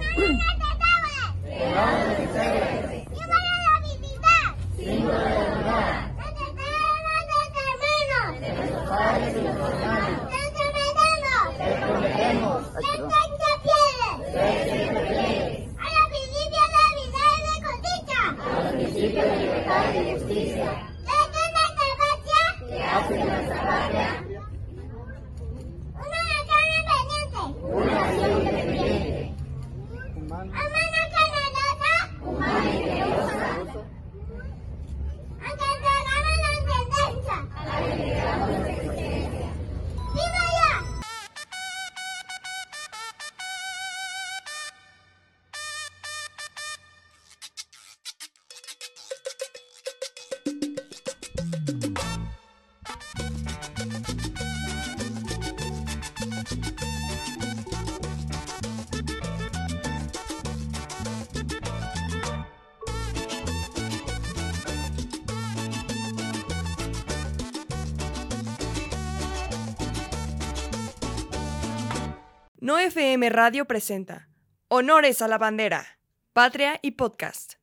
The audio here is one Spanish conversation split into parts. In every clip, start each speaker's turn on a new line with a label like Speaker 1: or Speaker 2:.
Speaker 1: No Radio presenta Honores a la Bandera, Patria y Podcast.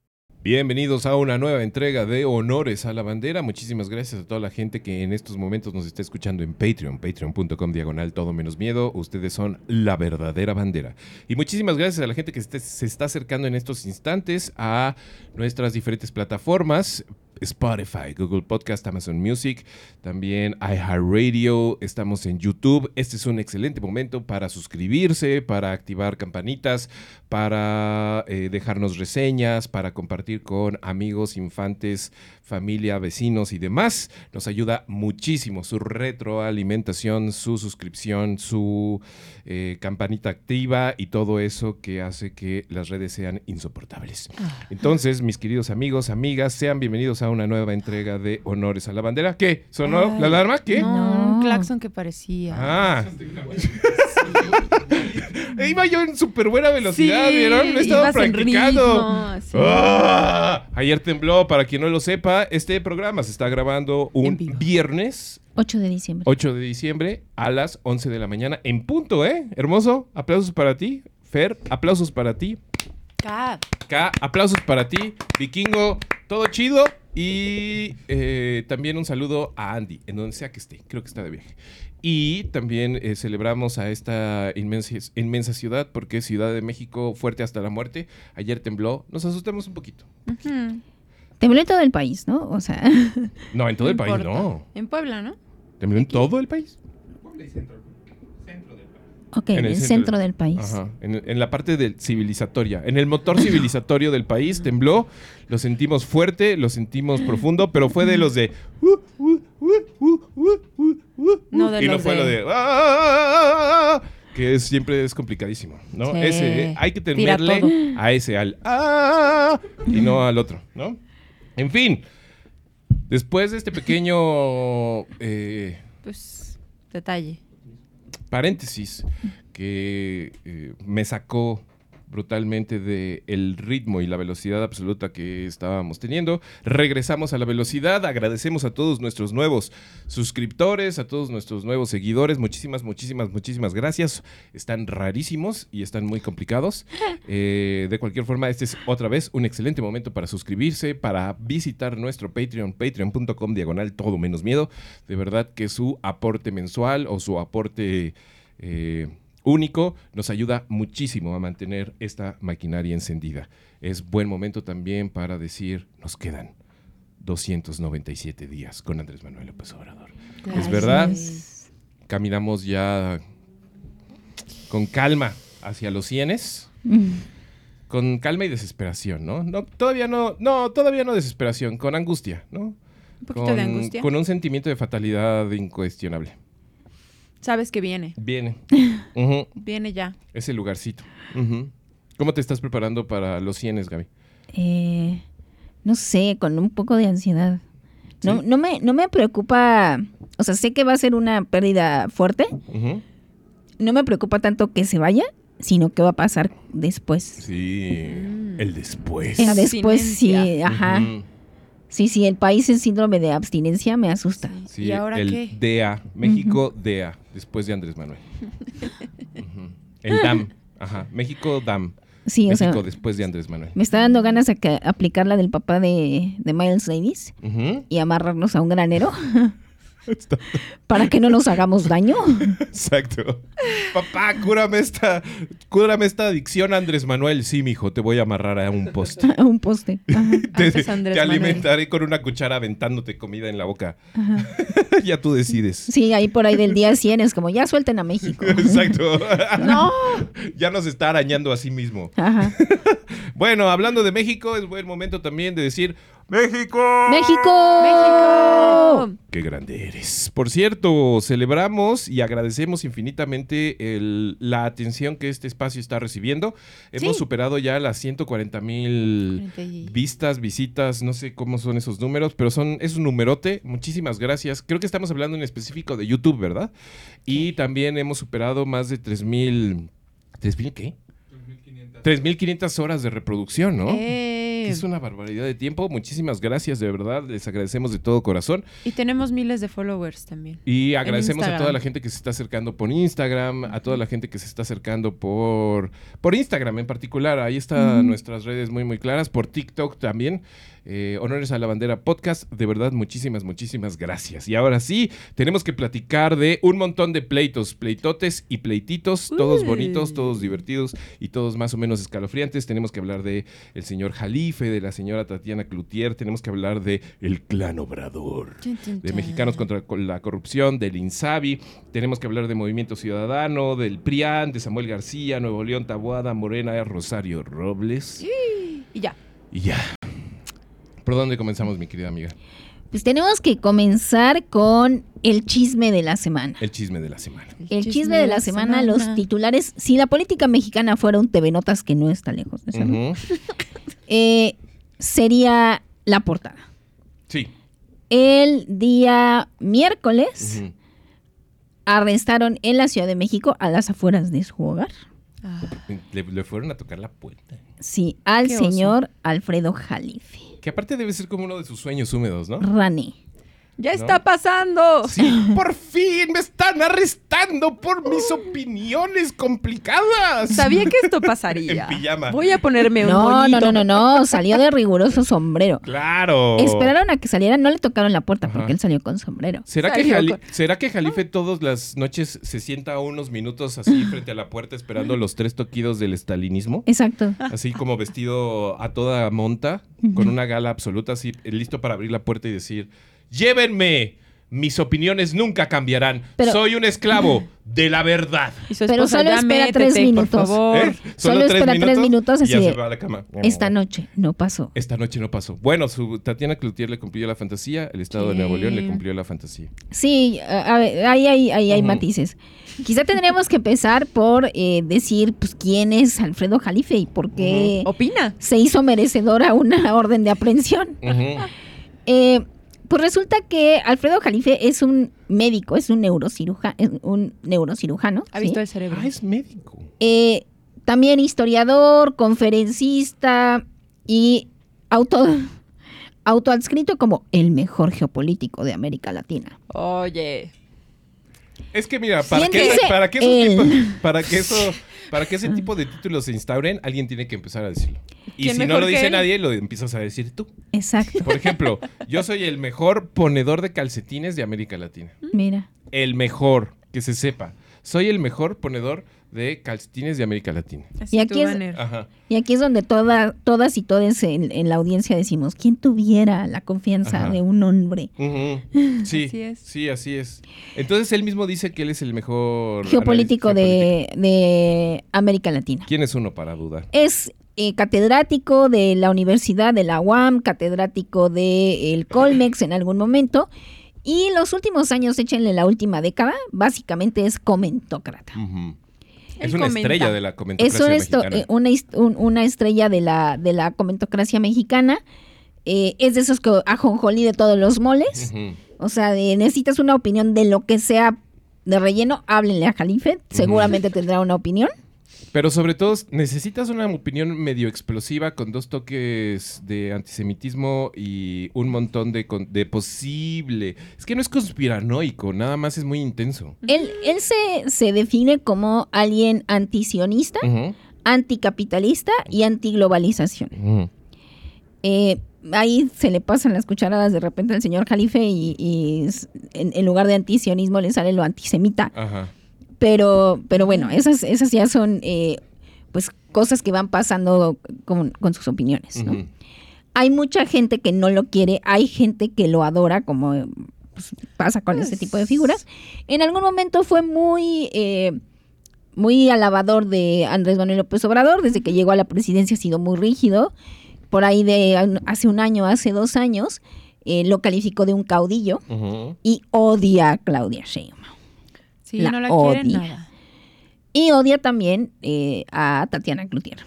Speaker 2: Bienvenidos a una nueva entrega de Honores a la Bandera. Muchísimas gracias a toda la gente que en estos momentos nos está escuchando en Patreon, patreon.com diagonal todo menos miedo. Ustedes son la verdadera bandera. Y muchísimas gracias a la gente que se está acercando en estos instantes a nuestras diferentes plataformas. Spotify, Google Podcast, Amazon Music, también iHeartRadio, estamos en YouTube. Este es un excelente momento para suscribirse, para activar campanitas, para eh, dejarnos reseñas, para compartir con amigos, infantes, familia, vecinos y demás. Nos ayuda muchísimo su retroalimentación, su suscripción, su eh, campanita activa y todo eso que hace que las redes sean insoportables.
Speaker 3: Ah.
Speaker 2: Entonces, mis queridos amigos, amigas, sean bienvenidos a una nueva entrega de Honores a la Bandera. ¿Qué? ¿Sonó
Speaker 3: Ay,
Speaker 2: la alarma? ¿Qué?
Speaker 3: No, un claxon que parecía.
Speaker 2: Ah. Iba yo en súper buena velocidad,
Speaker 3: Sí,
Speaker 2: ¿vieron? Lo he estado
Speaker 3: ibas en
Speaker 2: practicando.
Speaker 3: ritmo, sí.
Speaker 2: ¡Ah! Ayer tembló, para quien no lo sepa, este programa se está grabando un viernes
Speaker 4: 8 de diciembre.
Speaker 2: 8 de diciembre a las 11 de la mañana en punto, ¿eh? Hermoso. Aplausos para ti, Fer. Aplausos para ti.
Speaker 3: Cap.
Speaker 2: K, aplausos para ti, Vikingo. Todo chido. Y eh, también un saludo a Andy, en donde sea que esté. Creo que está de viaje. Y también eh, celebramos a esta inmensa, inmensa ciudad, porque es Ciudad de México, fuerte hasta la muerte. Ayer tembló. Nos asustamos un poquito.
Speaker 4: Tembló en todo el país, ¿no? O sea,
Speaker 2: No, en todo el
Speaker 3: No
Speaker 2: país
Speaker 3: importa.
Speaker 2: no.
Speaker 3: En Puebla, ¿no?
Speaker 2: ¿Tembló en todo el país?
Speaker 4: Ok,
Speaker 2: En el
Speaker 4: el,
Speaker 2: centro
Speaker 4: centro,
Speaker 2: del-
Speaker 4: país.
Speaker 2: Ajá, en, en la parte del civilizatoria. En el motor civilizatorio del país tembló, lo sentimos fuerte, lo sentimos profundo, pero fue de los de... uh, uh, uh,
Speaker 3: No de
Speaker 2: y no
Speaker 3: los
Speaker 2: fue
Speaker 3: de-
Speaker 2: lo de... "Ah", que es- siempre es complicadísimo, ¿no?
Speaker 3: Sí.
Speaker 2: Ese, eh, hay que
Speaker 3: todo.
Speaker 2: a ese, al... "Ah", y no al otro, ¿no? En fin, después de este pequeño... eh,
Speaker 3: Pues, detalle.
Speaker 2: Paréntesis que eh, me sacó brutalmente del ritmo y la velocidad absoluta que estábamos teniendo. Regresamos a la velocidad, agradecemos a todos nuestros nuevos suscriptores, a todos nuestros nuevos seguidores, muchísimas, muchísimas, muchísimas gracias. Están rarísimos y están muy complicados. Eh, de cualquier forma, este es otra vez un excelente momento para suscribirse, para visitar nuestro Patreon, patreon.com diagonal todo menos miedo. De verdad que su aporte mensual o su aporte eh, único nos ayuda muchísimo a mantener esta maquinaria encendida. Es buen momento también para decir, nos quedan 297 días con Andrés Manuel López Obrador. Es verdad, caminamos ya con calma hacia los cienes
Speaker 4: Mm.
Speaker 2: con calma y desesperación, ¿no? No, todavía no, no, todavía no desesperación, con angustia, ¿no?
Speaker 3: Un poquito
Speaker 2: con,
Speaker 3: de angustia.
Speaker 2: Con un sentimiento de fatalidad incuestionable.
Speaker 3: Sabes que viene.
Speaker 2: Viene.
Speaker 3: Viene ya.
Speaker 2: ese lugarcito. Ujú. ¿Cómo te estás preparando para los cienes, Gaby?
Speaker 4: Eh, no sé, con un poco de ansiedad. No,
Speaker 2: ¿Sí?
Speaker 4: no, me, no me preocupa, o sea, sé que va a ser una pérdida fuerte. No me preocupa tanto que se vaya, sino qué va a pasar después.
Speaker 2: Sí,
Speaker 3: Mm.
Speaker 2: el después.
Speaker 4: Eh, después sí, ajá. Sí, sí, el país en síndrome de abstinencia me asusta.
Speaker 2: Sí,
Speaker 3: ¿Y ahora
Speaker 2: el
Speaker 3: qué?
Speaker 2: DEA, México DEA, después de Andrés Manuel. El DAM, ajá, México DAM.
Speaker 4: Sí, o
Speaker 2: México
Speaker 4: sea,
Speaker 2: después de Andrés Manuel.
Speaker 4: me está dando ganas de que- aplicar la del papá de, de Miles Davis
Speaker 2: Ujú.
Speaker 4: y amarrarnos a un granero para que no nos hagamos daño.
Speaker 2: Exacto. Papá, cúrame esta, cúrame esta adicción, Andrés Manuel. Sí, mijo, te voy a amarrar a un poste.
Speaker 4: a un poste. Ajá.
Speaker 2: Te,
Speaker 3: Antes Andrés
Speaker 2: te
Speaker 3: Manuel.
Speaker 2: alimentaré con una cuchara aventándote comida en la boca. ya tú decides.
Speaker 4: Sí, ahí por ahí del día 100 es como, ya suelten a México.
Speaker 2: Exacto.
Speaker 3: No.
Speaker 2: ya nos está arañando a sí mismo.
Speaker 4: Ajá.
Speaker 2: Bueno, hablando de México, es buen momento también de decir México.
Speaker 4: ¡México!
Speaker 3: México.
Speaker 2: Qué grande eres. Por cierto, celebramos y agradecemos infinitamente el- la atención que este espacio está recibiendo. Hemos
Speaker 3: Sí.
Speaker 2: superado ya las 140 mil
Speaker 3: 40 y-
Speaker 2: vistas, visitas, no sé cómo son esos números, pero son es un numerote. Muchísimas gracias. Creo que estamos hablando en específico de YouTube, ¿verdad? Y también hemos superado más de 3 mil... ¿3 mil qué? 3.500 horas de reproducción, ¿no?
Speaker 3: Eh,
Speaker 2: Que Es una barbaridad de tiempo. Muchísimas gracias, de verdad. Les agradecemos de todo corazón.
Speaker 3: Y tenemos miles de followers también.
Speaker 2: Y agradecemos a toda la gente que se está acercando por Instagram, a toda la gente que se está acercando por, por Instagram en particular. Ahí están nuestras redes muy, muy claras. Por TikTok también. Eh, honores a la bandera podcast. De verdad, muchísimas, muchísimas gracias. Y ahora sí, tenemos que platicar de un montón de pleitos, pleitotes y pleititos, todos
Speaker 3: Uy.
Speaker 2: bonitos, todos divertidos y todos más o menos escalofriantes. Tenemos que hablar de el señor Jalife, de la señora Tatiana Cloutier. Tenemos que hablar de el clan Obrador de. Mexicanos contra la Corrupción, del INSABI. Tenemos que hablar de Movimiento Ciudadano, del PRIAN, de Samuel García, Nuevo León, Tabuada, Morena, Rosario Robles.
Speaker 3: Y ya.
Speaker 2: Y ya. ¿Por dónde comenzamos, mi querida amiga?
Speaker 4: Pues tenemos que comenzar con el chisme de la semana.
Speaker 2: El chisme de la semana.
Speaker 4: El chisme de la semana, los titulares. Si la política mexicana fuera un TV Notas, que no está lejos de
Speaker 2: Ujú.
Speaker 4: eh, sería la portada.
Speaker 2: Sí.
Speaker 4: El día miércoles arrestaron en la Ciudad de México, a las afueras de su hogar,
Speaker 3: Ah,
Speaker 2: Le, le fueron a tocar la puerta.
Speaker 4: sí, al
Speaker 3: Qué oso.
Speaker 4: señor Alfredo Jalife.
Speaker 2: Que aparte debe ser como uno de sus sueños húmedos, ¿no?
Speaker 4: Rané.
Speaker 3: ¡Ya
Speaker 2: ¿No?
Speaker 3: está pasando!
Speaker 2: Sí, por fin me están arrestando por mis opiniones complicadas.
Speaker 3: Sabía que esto pasaría.
Speaker 2: En pijama.
Speaker 3: Voy a ponerme un
Speaker 4: No, no, no, no, no, salió de riguroso sombrero.
Speaker 2: Claro.
Speaker 4: Esperaron a que saliera, no le tocaron la puerta
Speaker 2: Ajá.
Speaker 4: porque él salió con sombrero.
Speaker 2: ¿Será que, Jali-
Speaker 3: con-
Speaker 2: ¿Será que Jalife todas las noches se sienta unos minutos así frente a la puerta esperando los tres toquidos del estalinismo?
Speaker 4: Exacto.
Speaker 2: Así como vestido a toda monta, con una gala absoluta, así listo para abrir la puerta y decir, llévenme, mis opiniones nunca cambiarán,
Speaker 4: Pero-
Speaker 2: soy un esclavo de la verdad.
Speaker 3: Y
Speaker 4: Pero
Speaker 3: esposa,
Speaker 4: solo espera
Speaker 3: métete,
Speaker 4: tres
Speaker 3: por
Speaker 4: minutos.
Speaker 3: favor.
Speaker 2: ¿Eh?
Speaker 4: Solo espera tres minutos
Speaker 2: y
Speaker 4: así
Speaker 2: ya
Speaker 4: de,
Speaker 2: se va a la cama.
Speaker 4: Esta noche no pasó.
Speaker 2: Esta noche no pasó. Bueno, su Tatiana Cloutier le cumplió la fantasía, el Estado de Nuevo León le cumplió la fantasía.
Speaker 4: Sí, a ver, ahí, ahí, ahí hay matices. Quizá tendríamos que empezar por eh, decir pues quién es Alfredo Jalife y por qué
Speaker 3: ¿Opina?
Speaker 4: se hizo merecedor a una orden de aprehensión.
Speaker 2: Ujú.
Speaker 4: Eh, pues resulta que Alfredo Jalife es un médico, es un neurocirujano, un neurocirujano.
Speaker 3: Ha
Speaker 4: ¿sí?
Speaker 3: visto el cerebro.
Speaker 2: Ah, es médico.
Speaker 4: Eh, también historiador, conferencista y auto, autoadscrito como el mejor geopolítico de América Latina.
Speaker 3: Oye.
Speaker 2: Es que mira, para que, para que, esos
Speaker 4: él.
Speaker 2: tipos- para que eso, para que ese tipo de títulos se instauren, alguien tiene que empezar a decirlo. Y
Speaker 3: ¿Quién
Speaker 2: si no lo dice nadie, lo empiezas a decir tú.
Speaker 4: Exacto.
Speaker 2: Por ejemplo, yo soy el mejor ponedor de calcetines de América Latina.
Speaker 4: Mira.
Speaker 2: El mejor, que se sepa. Soy el mejor ponedor de calcetines de América Latina.
Speaker 3: Así
Speaker 4: Y aquí es-.
Speaker 2: Ajá.
Speaker 4: Y aquí es donde toda, todas y todos en, en la audiencia decimos, ¿quién tuviera la confianza
Speaker 2: Ajá.
Speaker 4: de un hombre.
Speaker 2: Sí,
Speaker 3: Así es.
Speaker 2: sí, así es. Entonces él mismo dice que él es el mejor
Speaker 4: geopolítico de, de América Latina?
Speaker 2: ¿Quién es uno para dudar?
Speaker 4: Es eh, catedrático de la Universidad de la UAM, catedrático del Colmex en algún momento. Y los últimos años, échenle la última década, básicamente es comentócrata.
Speaker 2: Es una
Speaker 3: comenta.
Speaker 2: estrella de la
Speaker 4: Es
Speaker 2: comentocracia
Speaker 4: esto-
Speaker 2: mexicana.
Speaker 4: eh, una, un- una estrella de la, de la comentocracia mexicana. Eh, es de esos que ajonjolí de todos los moles. O sea, de, necesitas una opinión de lo que sea de relleno, háblenle a Jalife. Seguramente tendrá una opinión.
Speaker 2: Pero sobre todo, necesitas una opinión medio explosiva con dos toques de antisemitismo y un montón de, posible. Es que no es conspiranoico, nada más es muy intenso.
Speaker 4: Él, él se, se define como alguien antisionista, anticapitalista y antiglobalización. Eh, ahí se le pasan las cucharadas de repente al señor Jalife y, en, en lugar de antisionismo le sale lo antisemita.
Speaker 2: Ajá.
Speaker 4: Pero, pero bueno, esas, esas ya son eh, pues cosas que van pasando con, con sus opiniones. Hay mucha gente que no lo quiere, hay gente que lo adora, como pues, pasa con este tipo de figuras. En algún momento fue muy, eh, muy alabador de Andrés Manuel López Obrador, desde que llegó a la presidencia ha sido muy rígido. Por ahí de hace un año, hace dos años, eh, lo calificó de un caudillo y odia a Claudia Sheinbaum.
Speaker 3: Sí,
Speaker 4: La
Speaker 3: no la quieren
Speaker 4: odia.
Speaker 3: nada.
Speaker 4: Y odia también eh, a Tatiana Cloutier.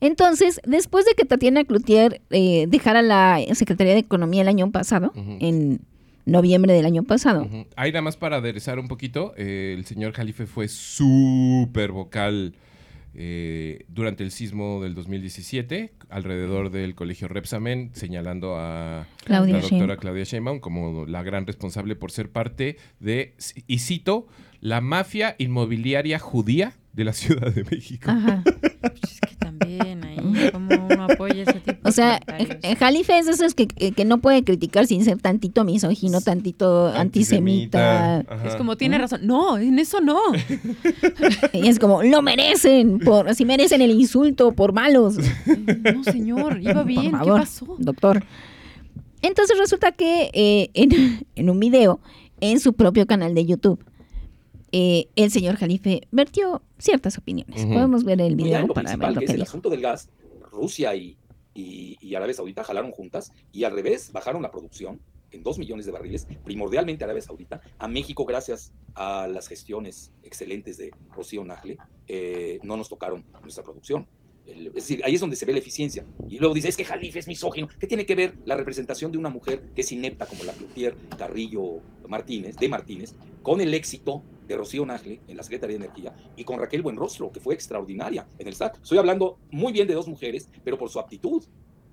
Speaker 4: Entonces, después de que Tatiana Cloutier eh, dejara la Secretaría de Economía el año pasado, en noviembre del año pasado,
Speaker 2: Ujú. Ahí nada más para aderezar un poquito, eh, el señor Jalife fue súper vocal eh, durante el sismo del 2017, alrededor del colegio Repsamen, señalando a
Speaker 4: Claudia
Speaker 2: la doctora
Speaker 4: Sheinbaum.
Speaker 2: Claudia Sheinbaum como la gran responsable por ser parte de, y cito, la mafia inmobiliaria judía de la Ciudad de México.
Speaker 4: Ajá.
Speaker 3: Pues es que también ahí, como uno apoya ese tipo
Speaker 4: O sea,
Speaker 3: de
Speaker 4: eh, Jalife es de esos que, que- que no puede criticar sin ser tantito misógino, tantito antisemita.
Speaker 3: Es como, tiene razón. No, en eso no.
Speaker 4: Y es como, lo merecen, por, así merecen el insulto por malos.
Speaker 3: No, señor, iba
Speaker 4: Por
Speaker 3: bien. ¿Qué pasó?
Speaker 4: Doctor. Entonces resulta que eh, en, en un video, en su propio canal de YouTube, eh, el señor Jalife vertió ciertas opiniones. Podemos ver el video para ver
Speaker 5: principal,
Speaker 4: lo
Speaker 5: que
Speaker 4: que
Speaker 5: es el
Speaker 4: dijo.
Speaker 5: asunto del gas, Rusia y, y, y Arabia Saudita jalaron juntas y al revés bajaron la producción en 2 millones de barriles, primordialmente Arabia Saudita, a México gracias a las gestiones excelentes de Rocío Nagle, eh, no nos tocaron nuestra producción. El- es decir, ahí es donde se ve la eficiencia. Y luego dice, es que Jalife es misógino. ¿Qué tiene que ver la representación de una mujer que es inepta como la Cloutier Carrillo Martínez, de Martínez, con el éxito de Rocío Nagle en la Secretaría de Energía y con Raquel Buenrostro, que fue extraordinaria en el SAT? Estoy hablando muy bien de dos mujeres, pero por su aptitud,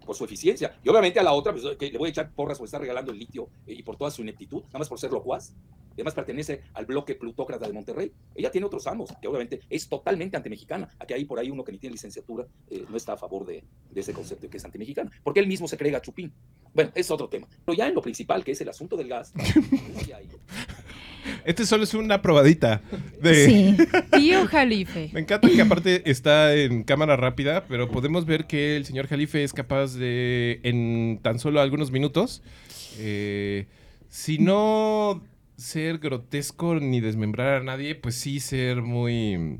Speaker 5: por su eficiencia. Y obviamente a la otra, pues, que le voy a echar porras por estar regalando el litio eh, y por toda su ineptitud, nada más por ser locuaz. Además pertenece al bloque plutócrata de Monterrey. Ella tiene otros amos, que obviamente es totalmente antimexicana. Aquí hay por ahí uno que ni tiene licenciatura, eh, no está a favor de, de ese concepto de que es antimexicana, porque él mismo se cree gachupín. Bueno, es otro tema. Pero ya en lo principal, que es el asunto del gas, y-
Speaker 2: Este solo es una probadita de...
Speaker 4: Sí.
Speaker 3: Tío Jalife.
Speaker 2: Me encanta que aparte está en cámara rápida, pero podemos ver que el señor Jalife es capaz de, en tan solo algunos minutos, eh, si no ser grotesco ni desmembrar a nadie, pues sí ser muy...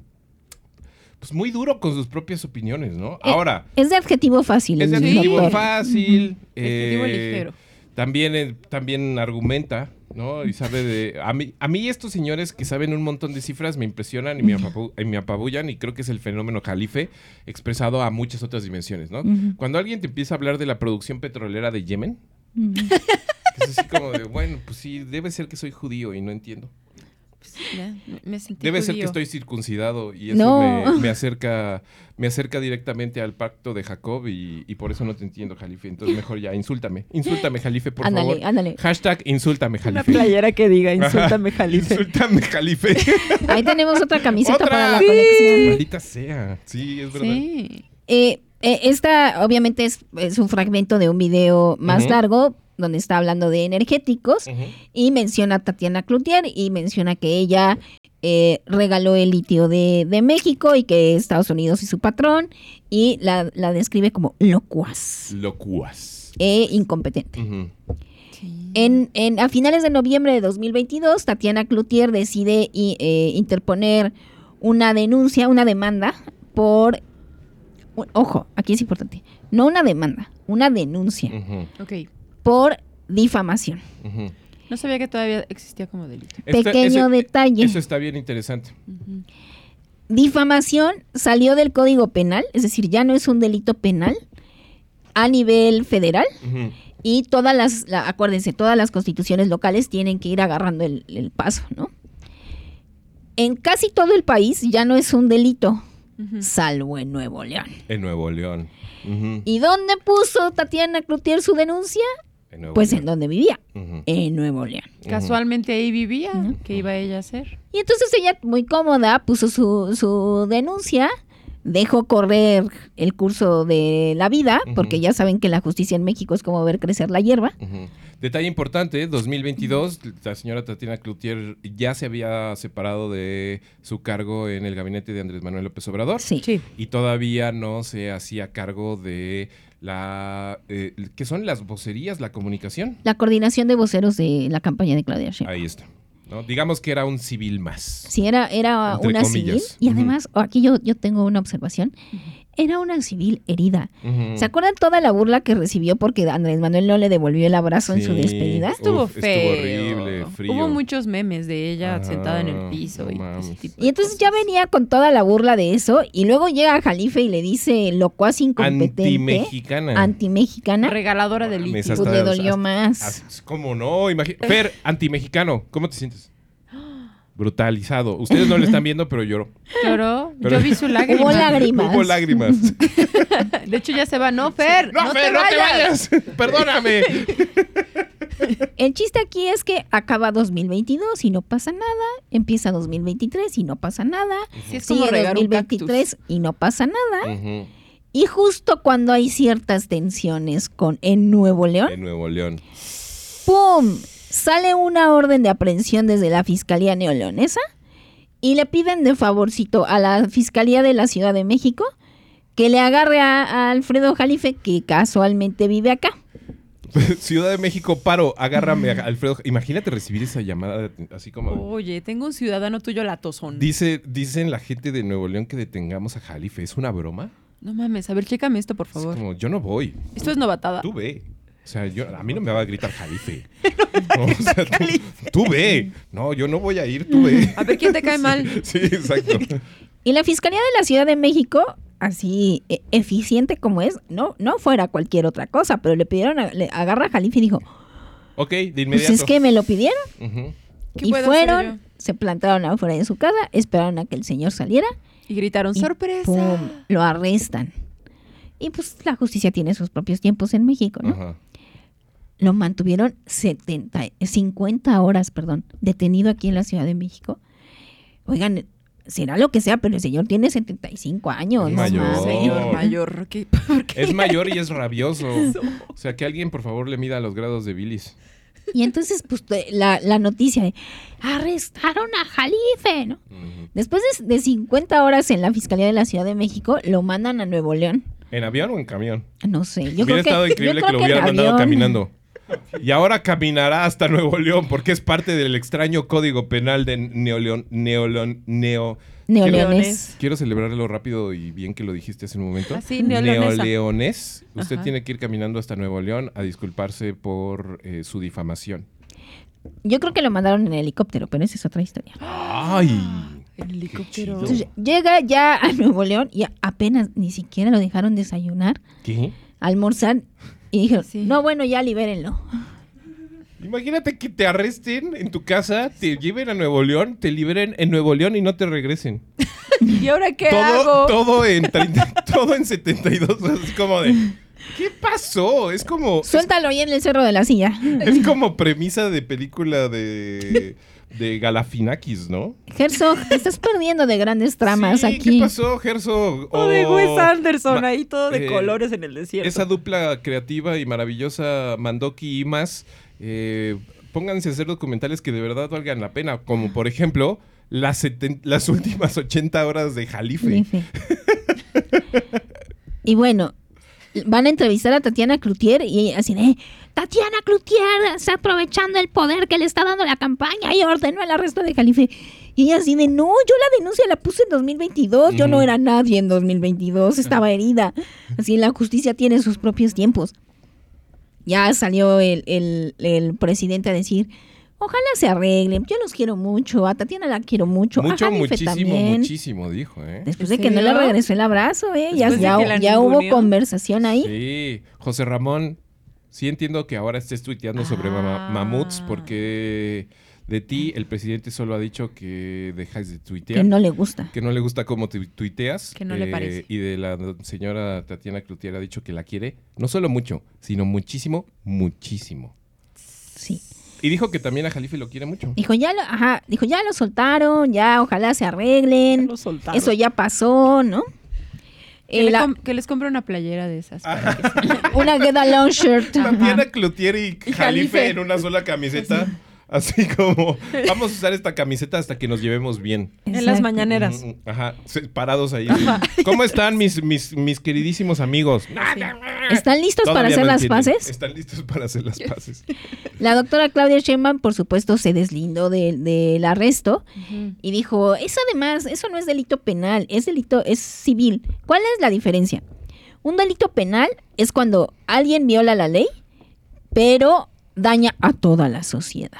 Speaker 2: Pues muy duro con sus propias opiniones, ¿no? Ahora,
Speaker 4: Es de adjetivo fácil.
Speaker 2: es de adjetivo fácil.
Speaker 3: Adjetivo
Speaker 2: eh,
Speaker 3: ligero.
Speaker 2: También, eh, también argumenta, ¿no? Y sabe de... A mí, a mí estos señores que saben un montón de cifras me impresionan y me, apabu- y me apabullan y creo que es el fenómeno calife expresado a muchas otras dimensiones, ¿no? Cuando alguien te empieza a hablar de la producción petrolera de Yemen, es así como de, bueno, pues sí, debe ser que soy judío y no entiendo.
Speaker 3: Pues, ya, me- me sentí
Speaker 2: Debe ser que estoy circuncidado y eso
Speaker 4: No.
Speaker 2: me, me acerca me acerca directamente al pacto de Jacob y, y por eso no te entiendo, Jalife. Entonces mejor ya, insúltame. Insúltame, Jalife, por
Speaker 4: ándale,
Speaker 2: favor.
Speaker 4: ándale.
Speaker 2: Hashtag insúltame,
Speaker 3: Una
Speaker 2: Jalife.
Speaker 3: playera que diga, insúltame Jalife.
Speaker 2: Insúltame, Jalife.
Speaker 4: Ahí tenemos otra camiseta
Speaker 2: ¡Otra!
Speaker 4: para la
Speaker 2: Sí.
Speaker 4: colección.
Speaker 2: Maldita sea. Sí, es verdad.
Speaker 3: Sí.
Speaker 4: Eh, eh, esta obviamente es, es un fragmento de un video más largo donde está hablando de energéticos y menciona a Tatiana Cloutier y menciona que ella eh, regaló el litio de, de México y que Estados Unidos es su patrón y la, la describe como locuaz
Speaker 2: Locuaz.
Speaker 4: e incompetente.
Speaker 3: Sí.
Speaker 4: En, en- a finales de noviembre de 2022, Tatiana Cloutier decide i- eh, interponer una denuncia, una demanda por... Ojo, aquí es importante. No una demanda, una denuncia.
Speaker 3: Ok.
Speaker 4: Por difamación.
Speaker 3: No sabía que todavía existía como delito.
Speaker 2: Esta-
Speaker 4: Pequeño
Speaker 2: ese-
Speaker 4: detalle.
Speaker 2: Eso está bien interesante.
Speaker 4: Difamación salió del Código Penal, es decir, ya no es un delito penal a nivel federal y todas las, la- acuérdense, todas las constituciones locales tienen que ir agarrando el, el paso, ¿no? En casi todo el país ya no es un delito, salvo en Nuevo León.
Speaker 2: En Nuevo León.
Speaker 4: ¿Y dónde puso Tatiana Cloutier su denuncia?
Speaker 2: En Nuevo
Speaker 4: Pues en donde vivía, en Nuevo León.
Speaker 3: Casualmente ahí vivía. ¿Qué iba ella a hacer?
Speaker 4: Y entonces ella, muy cómoda, puso su, su denuncia dejó correr el curso de la vida, porque ya saben que la justicia en México es como ver crecer la hierba.
Speaker 2: Ujú. Detalle importante, 2022, la señora Tatiana Cloutier ya se había separado de su cargo en el gabinete de Andrés Manuel López Obrador
Speaker 4: Sí.
Speaker 1: Sí.
Speaker 2: y todavía no se hacía cargo de la... Eh, ¿Qué son las vocerías, la comunicación?
Speaker 4: La coordinación de voceros de la campaña de Claudia Sheinbaum.
Speaker 2: Ahí está. ¿no? Digamos que era un civil más.
Speaker 4: Sí, era, era una
Speaker 2: comillas.
Speaker 4: civil. Y además, oh, aquí yo, yo tengo una observación. Era una civil herida. ¿Se acuerdan toda la burla que recibió porque Andrés Manuel no le devolvió el abrazo en su despedida?
Speaker 3: Estuvo
Speaker 2: Uf, estuvo
Speaker 3: feo.
Speaker 2: horrible, frío.
Speaker 3: Hubo muchos memes de ella
Speaker 2: Ajá,
Speaker 3: sentada en el piso
Speaker 2: no
Speaker 3: y
Speaker 2: mames.
Speaker 3: ese tipo de
Speaker 4: Y entonces ya venía con toda la burla de eso y luego llega Jalife y le dice locuaz incompetente,
Speaker 2: Antimexicana.
Speaker 4: antimexicana,
Speaker 3: regaladora de
Speaker 2: Mames,
Speaker 3: líquidos.
Speaker 4: pues le dolió
Speaker 2: hasta-
Speaker 4: más.
Speaker 2: ¿Cómo no? Fer, antimexicano, ¿cómo te sientes? Brutalizado. Ustedes no lo están viendo, pero lloró.
Speaker 3: Lloró.
Speaker 2: Pero-
Speaker 3: Yo vi su lágrima.
Speaker 4: Hubo lágrimas.
Speaker 2: Hubo lágrimas.
Speaker 3: De hecho, ya se va. No, Fer.
Speaker 2: No,
Speaker 3: No,
Speaker 2: Fer,
Speaker 3: te
Speaker 2: no te
Speaker 3: vayas.
Speaker 2: vayas. Perdóname.
Speaker 4: El chiste aquí es que acaba 2022 y no pasa nada, empieza 2023 y no pasa nada,
Speaker 3: Sí, es como
Speaker 4: sigue
Speaker 3: regar un
Speaker 4: 2023 y no pasa nada. Y justo cuando hay ciertas tensiones con en Nuevo León,
Speaker 2: En Nuevo León.
Speaker 4: ¡pum! Sale una orden de aprehensión desde la Fiscalía Neoleonesa y le piden de favorcito a la Fiscalía de la Ciudad de México que le agarre a, a Alfredo Jalife, que casualmente vive acá.
Speaker 2: Ciudad de México, paro, agárrame, a Alfredo. Imagínate recibir esa llamada de- así como...
Speaker 3: Oye, tengo un ciudadano tuyo latosón.
Speaker 2: Dice, dicen la gente de Nuevo León que detengamos a Jalife. ¿Es una broma?
Speaker 3: No mames, a ver, chécame esto, por
Speaker 2: Es
Speaker 3: favor.
Speaker 2: como, yo no voy.
Speaker 3: Esto es novatada.
Speaker 2: Tú ve. O sea, yo, a mí no me va a gritar Jalife. No, o sea, tú, tú ve. No, yo no voy a ir, tú ve.
Speaker 3: A ver quién te cae mal.
Speaker 2: Sí, exacto.
Speaker 4: Y la Fiscalía de la Ciudad de México, así e- eficiente como es, no, no fuera cualquier otra cosa, pero le pidieron, a- le agarra a Jalife y dijo,
Speaker 2: Ok, de
Speaker 4: pues
Speaker 2: inmediato.
Speaker 4: es que me lo pidieron.
Speaker 2: Ujú.
Speaker 3: ¿Qué
Speaker 4: Y
Speaker 3: puedo hacer
Speaker 4: fueron,
Speaker 3: yo?
Speaker 4: se plantaron afuera de su casa, esperaron a que el señor saliera
Speaker 3: Y gritaron,
Speaker 4: y
Speaker 3: ¡sorpresa!
Speaker 4: ¡pum! lo arrestan. Y pues la justicia tiene sus propios tiempos en México, ¿no?
Speaker 2: Ajá.
Speaker 4: Lo mantuvieron 70, 50 horas, perdón, detenido aquí en la Ciudad de México. Oigan, será lo que sea, pero el señor tiene 75 años.
Speaker 2: Es mayor.
Speaker 3: Señor mayor, ¿qué? ¿por qué?
Speaker 2: Es mayor y es rabioso. O sea, que alguien, por favor, le mida los grados de bilis.
Speaker 4: Y entonces, pues, te- la, la noticia de, arrestaron a Jalife, ¿no? Después de, de 50 horas en la Fiscalía de la Ciudad de México, lo mandan a Nuevo León.
Speaker 2: ¿En avión o en camión?
Speaker 4: No sé, yo
Speaker 2: Hubiera
Speaker 4: creo que...
Speaker 2: estado
Speaker 4: yo
Speaker 2: increíble
Speaker 4: creo
Speaker 2: que lo hubieran mandado
Speaker 4: avión.
Speaker 2: caminando. Y ahora caminará hasta Nuevo León porque es parte del extraño código penal de Neoleón. Neoleón. Neo.
Speaker 4: Neoleones.
Speaker 2: Quiero celebrarlo rápido y bien que lo dijiste hace un momento.
Speaker 3: Ah, sí, neoleonesa.
Speaker 2: Neoleonés. Usted
Speaker 3: Ajá.
Speaker 2: tiene que ir caminando hasta Nuevo León a disculparse por eh, su difamación.
Speaker 4: Yo creo que lo mandaron en helicóptero, pero esa es otra historia.
Speaker 2: ¡Ay!
Speaker 3: El helicóptero.
Speaker 4: Entonces, llega ya a Nuevo León y apenas ni siquiera lo dejaron desayunar,
Speaker 2: ¿Qué?
Speaker 4: almorzar y dijeron,
Speaker 3: Sí.
Speaker 4: no, bueno, ya libérenlo.
Speaker 2: Imagínate que te arresten en tu casa, te lleven a Nuevo León, te liberen en Nuevo León y no te regresen.
Speaker 3: ¿Y ahora qué
Speaker 2: todo,
Speaker 3: hago?
Speaker 2: todo en 30 todo en 72, así como de ¿Qué pasó? Es como
Speaker 4: Suéltalo ahí en el cerro de la silla.
Speaker 2: es como premisa de película de de Galafinakis, ¿no?
Speaker 4: Herzog, te estás perdiendo de grandes tramas
Speaker 2: Sí,
Speaker 4: aquí.
Speaker 2: ¿Qué pasó, Herzog?
Speaker 3: O de
Speaker 2: Oh,
Speaker 3: Wes Anderson,
Speaker 2: ma-
Speaker 3: ahí todo de
Speaker 2: eh,
Speaker 3: colores en el desierto.
Speaker 2: Esa dupla creativa y maravillosa Mandoki y más, eh, pónganse a hacer documentales que de verdad valgan la pena, como por ejemplo las, las últimas 80 horas de Jalife.
Speaker 4: Y bueno, van a entrevistar a Tatiana Cloutier y así de, Tatiana Cloutier está aprovechando el poder que le está dando la campaña y ordenó el arresto de Jalife. Y ella así de, no, yo la denuncia la puse en 2022, yo no era nadie en 2022, estaba herida. Así la justicia tiene sus propios tiempos. Ya salió el, el- el presidente a decir, ojalá se arreglen, yo los quiero mucho, a Tatiana la quiero mucho,
Speaker 2: Mucho,
Speaker 4: a
Speaker 2: muchísimo,
Speaker 4: también.
Speaker 2: muchísimo, dijo, ¿eh?
Speaker 4: Después
Speaker 3: ¿En
Speaker 4: de que no le regresó el abrazo, ¿eh? Ya,
Speaker 3: Después
Speaker 4: ya, ya hubo conversación ahí.
Speaker 2: Sí, José Ramón, sí entiendo que ahora estés tuiteando sobre
Speaker 3: Ah.
Speaker 2: mamuts porque de ti el presidente solo ha dicho que dejas de tuitear.
Speaker 4: Que no le gusta.
Speaker 2: que no le gusta cómo tu- tuiteas.
Speaker 3: Que no le parece.
Speaker 2: Y de la señora Tatiana Cloutier ha dicho que la quiere, no solo mucho, sino muchísimo, muchísimo.
Speaker 4: Sí.
Speaker 2: Y dijo que también a Jalife lo quiere mucho.
Speaker 4: Dijo, ya lo, ajá, dijo, ya lo soltaron, ya ojalá se arreglen.
Speaker 3: Lo soltaron.
Speaker 4: Eso ya pasó, ¿no?
Speaker 3: Que,
Speaker 4: la-
Speaker 3: les compre una playera de esas. Para que se-
Speaker 4: una Get Along shirt.
Speaker 2: También a Cloutier y
Speaker 3: Y
Speaker 2: Jalife
Speaker 3: Jalife.
Speaker 2: en una sola camiseta. Así como, vamos a usar esta camiseta hasta que nos llevemos bien.
Speaker 3: en las mañaneras.
Speaker 2: Mm, Ajá, se- parados ahí. ¿Cómo están mis, mis, mis queridísimos amigos?
Speaker 4: ¿Están listos para hacer
Speaker 2: no
Speaker 4: las
Speaker 2: entienden.
Speaker 4: paces?
Speaker 2: Están listos para hacer las paces.
Speaker 4: La doctora Claudia Sheinbaum, por supuesto, se deslindó de- del arresto y dijo, eso además, eso no es delito penal, es delito, es civil. ¿Cuál es la diferencia? Un delito penal es cuando alguien viola la ley, pero daña a toda la sociedad.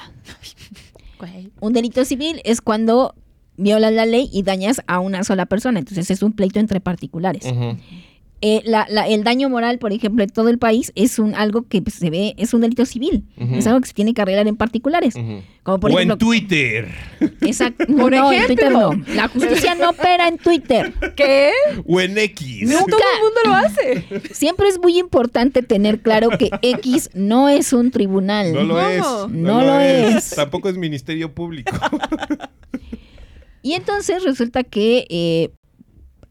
Speaker 4: Un delito civil es cuando violas la ley y dañas a una sola persona. Entonces es un pleito entre particulares. Eh, la- la- el daño moral, por ejemplo, en todo el país es un algo que pues, se ve, es un delito civil. Es algo que se tiene que arreglar en particulares. Como por
Speaker 2: o
Speaker 4: ejemplo,
Speaker 2: en Twitter.
Speaker 4: Exacto.
Speaker 1: Por
Speaker 4: no, en Twitter no. La justicia no opera en Twitter.
Speaker 1: ¿Qué?
Speaker 2: O en X.
Speaker 1: No todo el mundo lo hace.
Speaker 4: Siempre es muy importante tener claro que X no es un tribunal.
Speaker 2: No lo
Speaker 1: ¿Cómo?
Speaker 2: es.
Speaker 4: No lo es.
Speaker 2: Tampoco es Ministerio Público.
Speaker 4: Y entonces resulta que eh,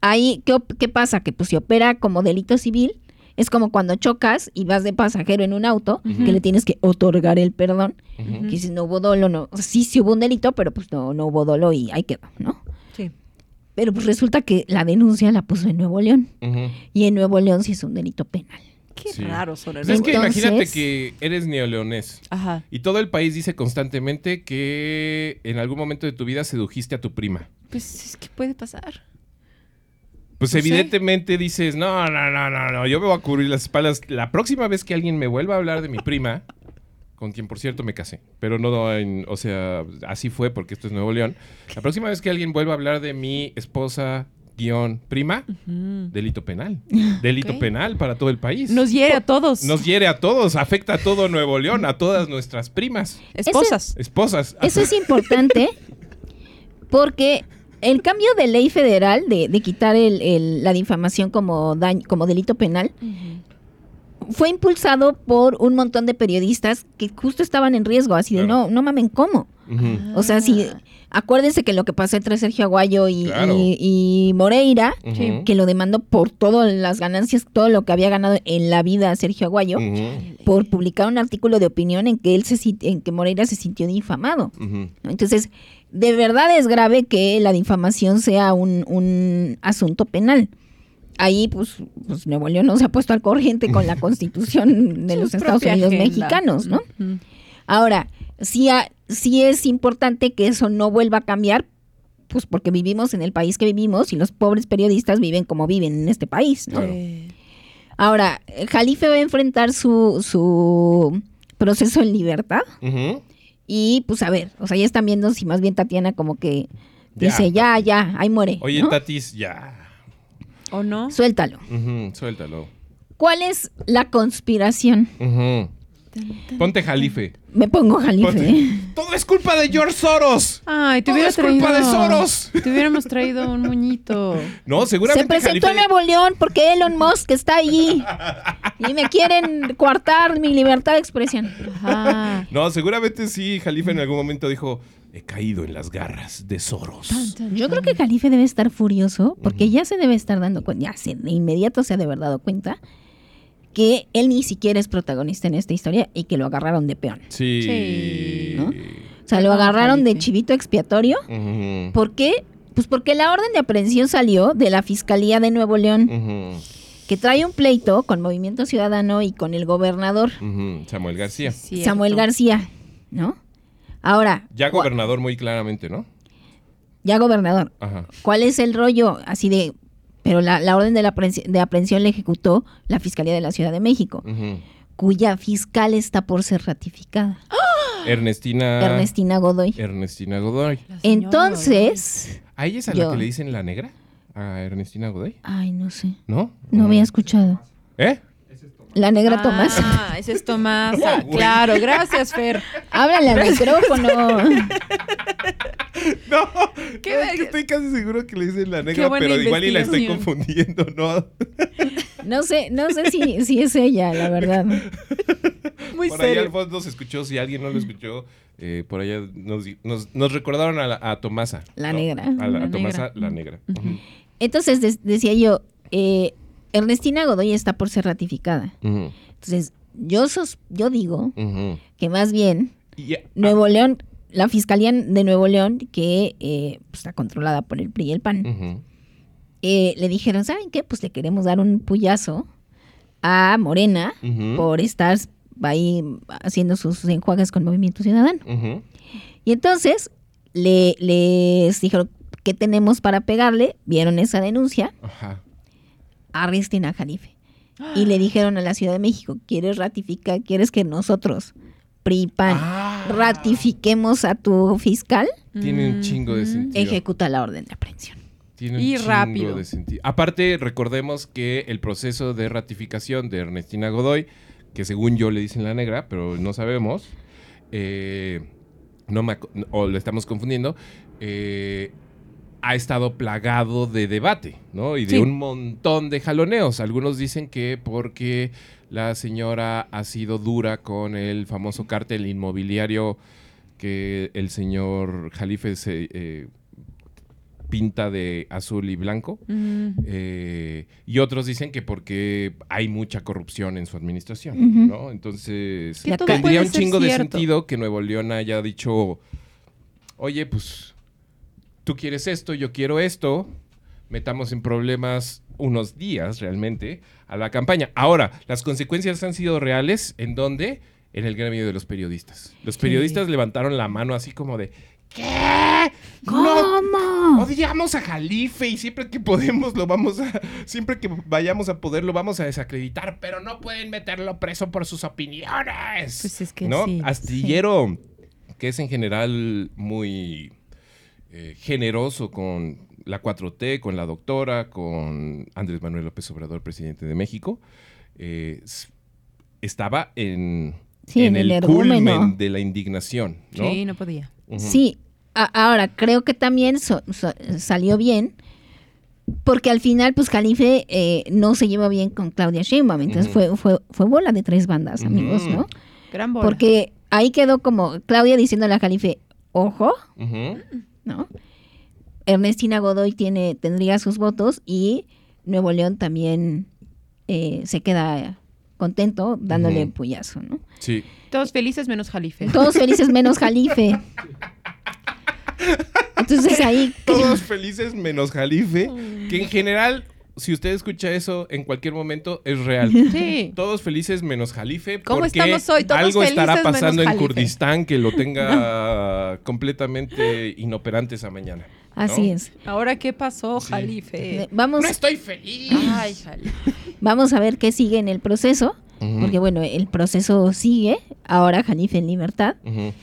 Speaker 4: ahí, ¿qué, pasa? Que pues si opera como delito civil, es como cuando chocas y vas de pasajero en un auto, que le tienes que otorgar el perdón.
Speaker 2: Ujú.
Speaker 4: Que dices, no hubo dolo, no. O sea, sí, sí hubo un delito, pero pues no, no hubo dolo y ahí quedó, ¿no?
Speaker 1: Sí.
Speaker 4: Pero pues resulta que la denuncia la puso en Nuevo León. Y en Nuevo León sí es un delito penal.
Speaker 1: Qué
Speaker 2: Sí.
Speaker 1: raro son
Speaker 2: Pues es que
Speaker 4: Entonces-
Speaker 2: imagínate que eres neoleonés.
Speaker 1: Ajá.
Speaker 2: Y todo el país dice constantemente que en algún momento de tu vida sedujiste a tu prima.
Speaker 3: Pues es que puede pasar.
Speaker 2: Pues
Speaker 3: No sé.
Speaker 2: evidentemente dices, no, no, no, no, no, yo me voy a cubrir las espaldas. La próxima vez que alguien me vuelva a hablar de mi prima, con quien por cierto me casé, pero no en, o sea, así fue porque esto es Nuevo León. La próxima vez que alguien vuelva a hablar de mi esposa, guion, prima, delito penal. Delito penal para todo el país.
Speaker 1: Nos hiere a todos.
Speaker 2: Nos hiere a todos, afecta a todo Nuevo León, a todas nuestras primas,
Speaker 1: Esposas.
Speaker 2: esposas.
Speaker 4: Eso es importante porque el cambio de ley federal de, de quitar el- el- la difamación como, daño, como delito penal fue impulsado por un montón de periodistas que justo estaban en riesgo, así de
Speaker 2: Claro.
Speaker 4: no, no mamen, ¿cómo? O sea, si acuérdense que lo que pasó entre Sergio Aguayo y,
Speaker 2: Claro.
Speaker 4: y- y Moreira, que lo demandó por todas las ganancias, todo lo que había ganado en la vida Sergio Aguayo, por publicar un artículo de opinión en que él se en que Moreira se sintió difamado. Entonces, de verdad es grave que la difamación sea un, un asunto penal. Ahí, pues, pues Nuevo León no se ha puesto al corriente con la constitución de los Estados Unidos
Speaker 1: agenda.
Speaker 4: mexicanos, ¿no? Ahora, sí, ha- sí es importante que eso no vuelva a cambiar, pues porque vivimos en el país que vivimos y los pobres periodistas viven como viven en este país, ¿no?
Speaker 1: Eh,
Speaker 4: Ahora, el Jalife va a enfrentar su, su proceso en libertad
Speaker 2: Ujú.
Speaker 4: Y pues a ver, o sea, ya están viendo si más bien Tatiana como que
Speaker 2: Ya.
Speaker 4: dice, ya, ya, ahí muere.
Speaker 2: Oye,
Speaker 4: ¿no?
Speaker 2: Tatis, ya.
Speaker 3: ¿O no?
Speaker 4: Suéltalo.
Speaker 2: Ujú, Suéltalo.
Speaker 4: ¿Cuál es la conspiración?
Speaker 2: Ponte Jalife.
Speaker 4: Me pongo Jalife.
Speaker 2: Ponte-
Speaker 4: ¿eh?
Speaker 2: Todo es culpa de George Soros.
Speaker 3: Ay, te
Speaker 2: Todo es culpa de Soros.
Speaker 3: Te hubiéramos traído un moñito.
Speaker 2: No,
Speaker 4: Se
Speaker 2: seguramente
Speaker 4: presentó en
Speaker 2: Jalife-
Speaker 4: Nuevo León porque Elon Musk está allí y me quieren coartar mi libertad de expresión.
Speaker 3: Ajá.
Speaker 2: No, seguramente sí, Jalife en algún momento dijo, he caído en las garras de Soros.
Speaker 4: Yo creo que Jalife debe estar furioso porque ya se debe estar dando cuenta, ya se, de inmediato se ha de haber dado cuenta que él ni siquiera es protagonista en esta historia y que lo agarraron de peón.
Speaker 2: Sí.
Speaker 3: Sí.
Speaker 4: ¿No? O sea, lo agarraron de chivito expiatorio.
Speaker 2: Ujú.
Speaker 4: ¿Por qué? Pues porque la orden de aprehensión salió de la Fiscalía de Nuevo León,
Speaker 2: Ujú.
Speaker 4: que trae un pleito con Movimiento Ciudadano y con el gobernador.
Speaker 2: Samuel García.
Speaker 3: Cierto.
Speaker 4: Samuel García, ¿no? Ahora,
Speaker 2: Ya gobernador muy claramente, ¿no?
Speaker 4: ya gobernador,
Speaker 2: Ajá.
Speaker 4: ¿cuál es el rollo? Así de, pero la, la orden de, la aprehensión, de aprehensión la ejecutó la Fiscalía de la Ciudad de México, cuya fiscal está por ser ratificada,
Speaker 2: Ernestina.
Speaker 4: Ernestina Godoy.
Speaker 2: Ernestina Godoy.
Speaker 4: Entonces,
Speaker 2: ¿A ella es a
Speaker 4: Yo.
Speaker 2: la que le dicen la negra? ¿A Ernestina Godoy?
Speaker 4: ay, no sé,
Speaker 2: ¿No?
Speaker 4: no
Speaker 2: Mm.
Speaker 4: había escuchado.
Speaker 2: ¿Eh?
Speaker 4: La negra Tomás.
Speaker 3: Ah, ese es Tomás. Ah,
Speaker 2: güey.
Speaker 3: claro, gracias, Fer.
Speaker 4: Háblale al micrófono.
Speaker 2: No,
Speaker 3: ¿Qué
Speaker 2: es que estoy casi seguro que le dicen la negra, pero igual y la estoy confundiendo, ¿no?
Speaker 4: No sé, no sé si, si es ella, la verdad.
Speaker 1: muy
Speaker 2: por allá
Speaker 1: serio.
Speaker 2: al fondo se escuchó, si alguien no lo escuchó, eh, por allá nos, nos, nos recordaron a, la- a Tomasa.
Speaker 4: La
Speaker 2: ¿no?
Speaker 4: negra.
Speaker 2: A, la, a Tomasa,
Speaker 3: negra.
Speaker 2: la negra.
Speaker 4: Entonces decía yo, eh, Ernestina Godoy está por ser ratificada. Entonces, yo, sos, yo digo que más bien Nuevo León, la Fiscalía de Nuevo León, que eh, pues, está controlada por el PRI y el PAN, eh, le dijeron, ¿saben qué? Pues le queremos dar un puyazo a Morena por estar ahí haciendo sus enjuagues con Movimiento Ciudadano. Y entonces le, les dijeron, ¿qué tenemos para pegarle? Vieron esa denuncia,
Speaker 2: Ajá.
Speaker 4: Arresten a Jalife. Y le dijeron a la Ciudad de México, ¿quieres ratificar? ¿Quieres que nosotros, PRI y PAN,
Speaker 2: Ah.
Speaker 4: ratifiquemos a tu fiscal?
Speaker 2: Tiene un chingo de sentido.
Speaker 4: Ejecuta la orden de aprehensión.
Speaker 2: Tiene un
Speaker 3: Y
Speaker 2: chingo
Speaker 3: rápido.
Speaker 2: de sentido. Aparte, recordemos que el proceso de ratificación de Ernestina Godoy, que según yo le dicen la negra, pero no sabemos, eh, no me o lo estamos confundiendo, eh, ha estado plagado de debate, ¿no? Y de
Speaker 3: Sí.
Speaker 2: un montón de jaloneos. Algunos dicen que porque la señora ha sido dura con el famoso cártel inmobiliario que el señor Jalife se eh, pinta de azul y blanco.
Speaker 3: Mm.
Speaker 2: Eh, y otros dicen que porque hay mucha corrupción en su administración. ¿no? Entonces, tendría un chingo de sentido que Nuevo León haya dicho, oye, pues, tú quieres esto, yo quiero esto, metamos en problemas unos días realmente a la campaña. Ahora, las consecuencias han sido reales, ¿en dónde? En el gremio de los periodistas. Los periodistas levantaron la mano así como de, ¿qué? No,
Speaker 4: ¿Cómo?
Speaker 2: Odiamos a Jalife y siempre que podemos lo vamos a. Siempre que vayamos a poder lo vamos a desacreditar, pero no pueden meterlo preso por sus opiniones.
Speaker 3: Pues es que
Speaker 2: ¿No?
Speaker 3: sí,
Speaker 2: Astillero, que es en general muy eh, generoso con la 4T, con la doctora, con Andrés Manuel López Obrador, presidente de México, eh, estaba en,
Speaker 4: Sí, en el energúmeno.
Speaker 2: culmen de la indignación. ¿no?
Speaker 3: Sí, no podía.
Speaker 4: Sí, a- ahora creo que también so- so- salió bien, porque al final, pues Jalife eh, no se lleva bien con Claudia Sheinbaum, entonces fue, fue, fue bola de tres bandas, amigos. ¿no?
Speaker 3: Gran bola.
Speaker 4: Porque ahí quedó como Claudia diciéndole a Jalife, ojo. ¿No? Ernestina Godoy tiene, tendría sus votos y Nuevo León también eh, se queda contento dándole
Speaker 2: Ujú.
Speaker 4: puyazo, ¿no?
Speaker 2: Sí.
Speaker 3: Todos felices menos Jalife.
Speaker 4: Todos felices menos Jalife. Entonces ahí
Speaker 2: Todos felices menos Jalife, que en general, si usted escucha eso en cualquier momento, es real.
Speaker 3: Sí.
Speaker 2: Todos felices menos Jalife,
Speaker 3: ¿Cómo
Speaker 2: porque
Speaker 3: estamos hoy? Todos
Speaker 2: algo estará
Speaker 3: menos
Speaker 2: pasando en. Kurdistán que lo tenga completamente inoperante esa mañana.
Speaker 4: así es.
Speaker 3: Ahora, ¿qué pasó,
Speaker 2: Sí.
Speaker 3: Jalife?
Speaker 4: Vamos,
Speaker 2: No estoy feliz.
Speaker 3: Ay, Jalife.
Speaker 4: vamos a ver qué sigue en el proceso, porque bueno, el proceso sigue, ahora Jalife en libertad,
Speaker 2: ujú.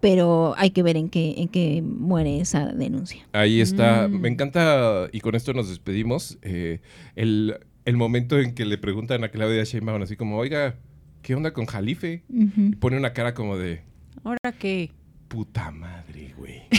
Speaker 4: Pero hay que ver en qué, en qué muere esa denuncia.
Speaker 2: Ahí está.
Speaker 3: Mm.
Speaker 2: Me encanta, y con esto nos despedimos, eh, el, el momento en que le preguntan a Claudia Sheinbaum así como, oiga, ¿qué onda con Jalife? Y pone una cara como de,
Speaker 3: ¿Ahora qué?
Speaker 2: puta madre, güey.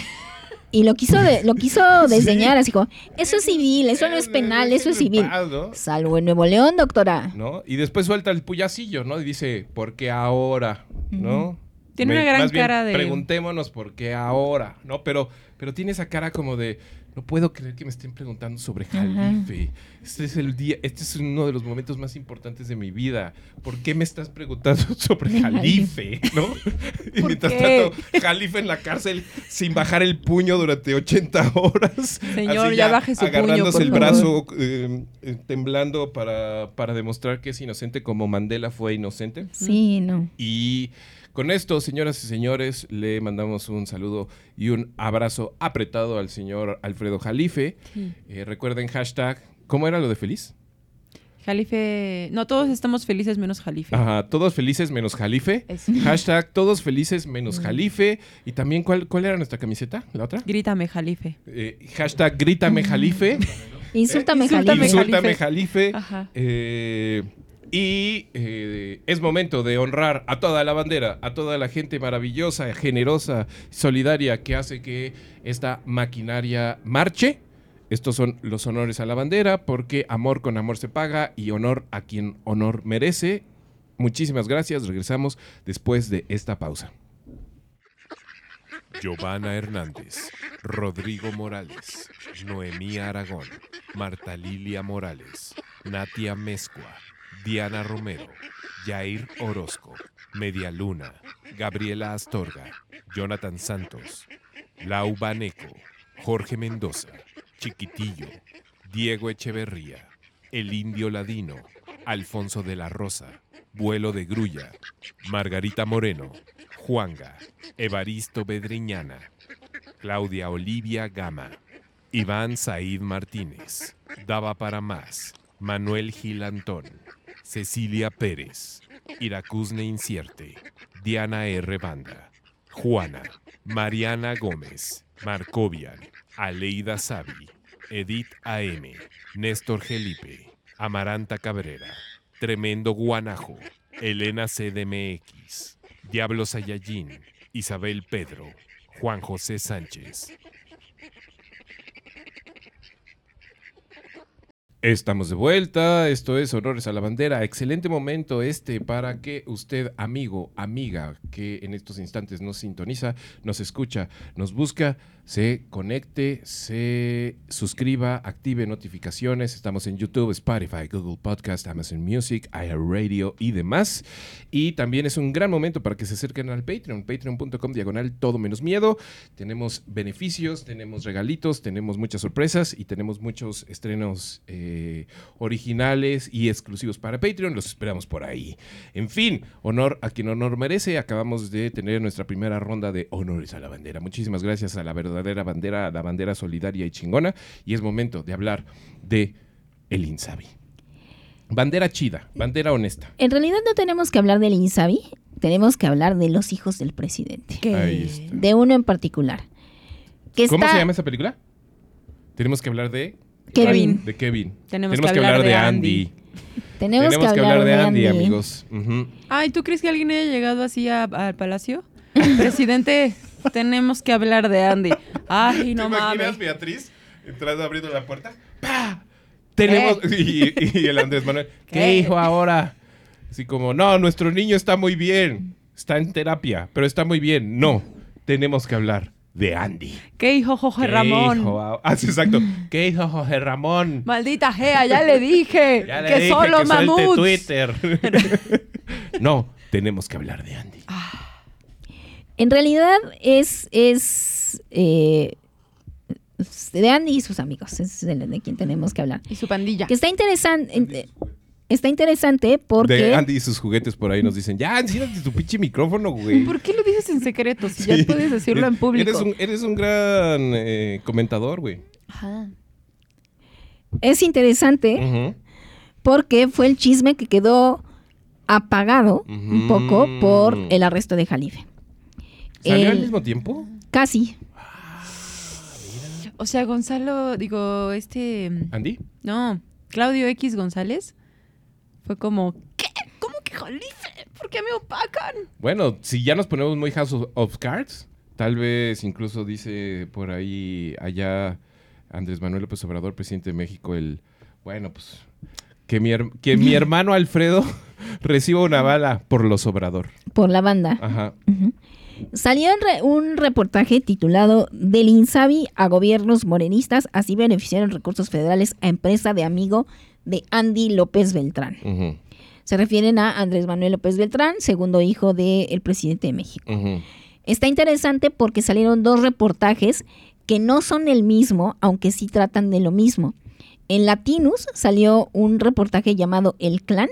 Speaker 4: Y lo quiso, de- lo quiso desdeñar, así como, eso es civil, eso no es penal, eso es civil.
Speaker 2: paz, ¿no?
Speaker 4: Salvo en Nuevo León, doctora.
Speaker 2: ¿no? Y después suelta el puyacillo, ¿no? Y dice, ¿por qué ahora? ¿No?
Speaker 3: Tiene una gran
Speaker 2: más bien,
Speaker 3: cara de-
Speaker 2: Preguntémonos por qué ahora, ¿no? Pero, pero tiene esa cara como de, no puedo creer que me estén preguntando sobre Jalife. Este es el día, este es uno de los momentos más importantes de mi vida. ¿Por qué me estás preguntando sobre Jalife? ¿no? Y
Speaker 3: ¿Por
Speaker 2: mientras
Speaker 3: qué?
Speaker 2: tanto, Jalife en la cárcel sin bajar el puño durante 80 horas.
Speaker 3: Señor,
Speaker 2: Así
Speaker 3: ya baje su puño,
Speaker 2: Agarrándose
Speaker 3: por
Speaker 2: el
Speaker 3: favor.
Speaker 2: brazo, eh, eh, temblando para, para demostrar que es inocente como Mandela fue inocente.
Speaker 4: Sí, no.
Speaker 2: Y con esto, señoras y señores, le mandamos un saludo y un abrazo apretado al señor Alfredo Jalife.
Speaker 3: Sí.
Speaker 2: Eh, recuerden hashtag, ¿cómo era lo de feliz?
Speaker 3: Jalife. No, todos estamos felices menos Jalife.
Speaker 2: Ajá, todos felices menos Jalife.
Speaker 3: Eso.
Speaker 2: Hashtag todos felices menos Jalife. Y también, ¿cuál, ¿cuál era nuestra camiseta? ¿La otra?
Speaker 3: Grítame, Jalife.
Speaker 2: Eh, hashtag grítame Jalife.
Speaker 4: Insúltame,
Speaker 3: Insúltame,
Speaker 4: Jalife.
Speaker 2: Insúltame
Speaker 3: Jalife.
Speaker 2: Jalife.
Speaker 3: Ajá.
Speaker 2: Eh, y eh, es momento de honrar a toda la bandera, a toda la gente maravillosa, generosa, solidaria que hace que esta maquinaria marche. Estos son los honores a la bandera porque amor con amor se paga y honor a quien honor merece. Muchísimas gracias. Regresamos después de esta pausa. Giovanna Hernández, Rodrigo Morales, Noemí Aragón, Marta Lilia Morales, Natia Mezcua, Diana Romero, Jair Orozco, Media Luna, Gabriela Astorga, Jonathan Santos, Lau Baneco, Jorge Mendoza, Chiquitillo, Diego Echeverría, El Indio Ladino, Alfonso de la Rosa, Vuelo de Grulla, Margarita Moreno, Juanga, Evaristo Bedriñana, Claudia Olivia Gama, Iván Said Martínez, Daba para más, Manuel Gilantón, Cecilia Pérez, Iracusne Incierte, Diana R. Banda, Juana, Mariana Gómez, Marcovian, Aleida Sabi, Edith AM, Néstor Gelipe, Amaranta Cabrera, Tremendo Guanajo, Elena CDMX, Diablo Sayallín, Isabel Pedro, Juan José Sánchez. Estamos de vuelta, esto es Honores a la Bandera. Excelente momento este para que usted, amigo, amiga, que en estos instantes nos sintoniza, nos escucha, nos busca, se conecte, se suscriba, active notificaciones. Estamos en YouTube, Spotify, Google Podcast, Amazon Music, iHeartRadio y demás. Y también es un gran momento para que se acerquen al Patreon, patreon.com diagonal todo menos miedo. Tenemos beneficios, tenemos regalitos, tenemos muchas sorpresas y tenemos muchos estrenos. eh, originales y exclusivos para Patreon. Los esperamos por ahí. En fin, honor a quien honor merece. Acabamos de tener nuestra primera ronda de honores a la bandera. Muchísimas gracias a la verdadera bandera, a la bandera solidaria y chingona. Y es momento de hablar de el Insabi. Bandera chida, bandera honesta.
Speaker 4: En realidad no tenemos que hablar del Insabi, tenemos que hablar de los hijos del presidente.
Speaker 2: Ahí está.
Speaker 4: De uno en particular. Que
Speaker 2: ¿Cómo
Speaker 4: está-
Speaker 2: se llama esa película? Tenemos que hablar de
Speaker 4: Kevin.
Speaker 2: De Kevin.
Speaker 3: Tenemos que hablar de
Speaker 2: Andy.
Speaker 4: Tenemos,
Speaker 2: Tenemos que hablar de Andy, amigos.
Speaker 3: Ay, ¿tú crees que alguien haya llegado así a- al palacio? Presidente, tenemos que hablar de Andy. Ay, no mames.
Speaker 2: Beatriz entrando abriendo la puerta? ¡Pah! Tenemos. Y, y el Andrés Manuel. ¿Qué,
Speaker 3: ¿Qué?
Speaker 2: hijo ahora? Así como, no, nuestro niño está muy bien. Está en terapia, pero está muy bien. No, tenemos que hablar de Andy.
Speaker 3: ¿Qué hijo Jorge
Speaker 2: ¿Qué
Speaker 3: Ramón?
Speaker 2: hijo ah, sí, exacto. ¿Qué hijo Jorge Ramón?
Speaker 3: Maldita Gea, ya le dije
Speaker 2: Ya le
Speaker 3: que
Speaker 2: dije
Speaker 3: solo
Speaker 2: que
Speaker 3: mamuts.
Speaker 2: Twitter. no, tenemos que hablar de Andy.
Speaker 4: En realidad es, es eh, de Andy y sus amigos, es de, de quien tenemos que hablar.
Speaker 3: Y su pandilla.
Speaker 4: Que está interesante, está interesante porque
Speaker 2: De Andy y sus juguetes por ahí nos dicen, ya, enciéndete tu pinche micrófono, güey.
Speaker 3: ¿Por qué lo dices en secreto si
Speaker 2: Sí.
Speaker 3: ya puedes decirlo en público?
Speaker 2: Eres un, eres un gran eh, comentador, güey.
Speaker 3: Ajá.
Speaker 4: es interesante porque fue el chisme que quedó apagado un poco por el arresto de Jalife.
Speaker 2: ¿Salió al
Speaker 4: El-
Speaker 2: mismo tiempo?
Speaker 4: Casi.
Speaker 3: O sea, Gonzalo, digo, este...
Speaker 2: ¿Andy?
Speaker 3: No, Claudio X González fue como, ¿qué? ¿Cómo que Jalife? ¿Por qué me opacan?
Speaker 2: Bueno, si ya nos ponemos muy House of, of Cards, tal vez incluso dice por ahí allá Andrés Manuel López Obrador, presidente de México, el, bueno, pues, que mi, her- que mi hermano Alfredo reciba una bala por los Obrador.
Speaker 4: por la banda.
Speaker 2: Ajá.
Speaker 4: Salió re- un reportaje titulado Del Insabi a gobiernos morenistas, así beneficiaron recursos federales a empresa de amigo de Andy López Beltrán. Se refieren a Andrés Manuel López Beltrán, segundo hijo del presidente de México. Está interesante porque salieron dos reportajes que no son el mismo, aunque sí tratan de lo mismo. En Latinus salió un reportaje llamado El Clan,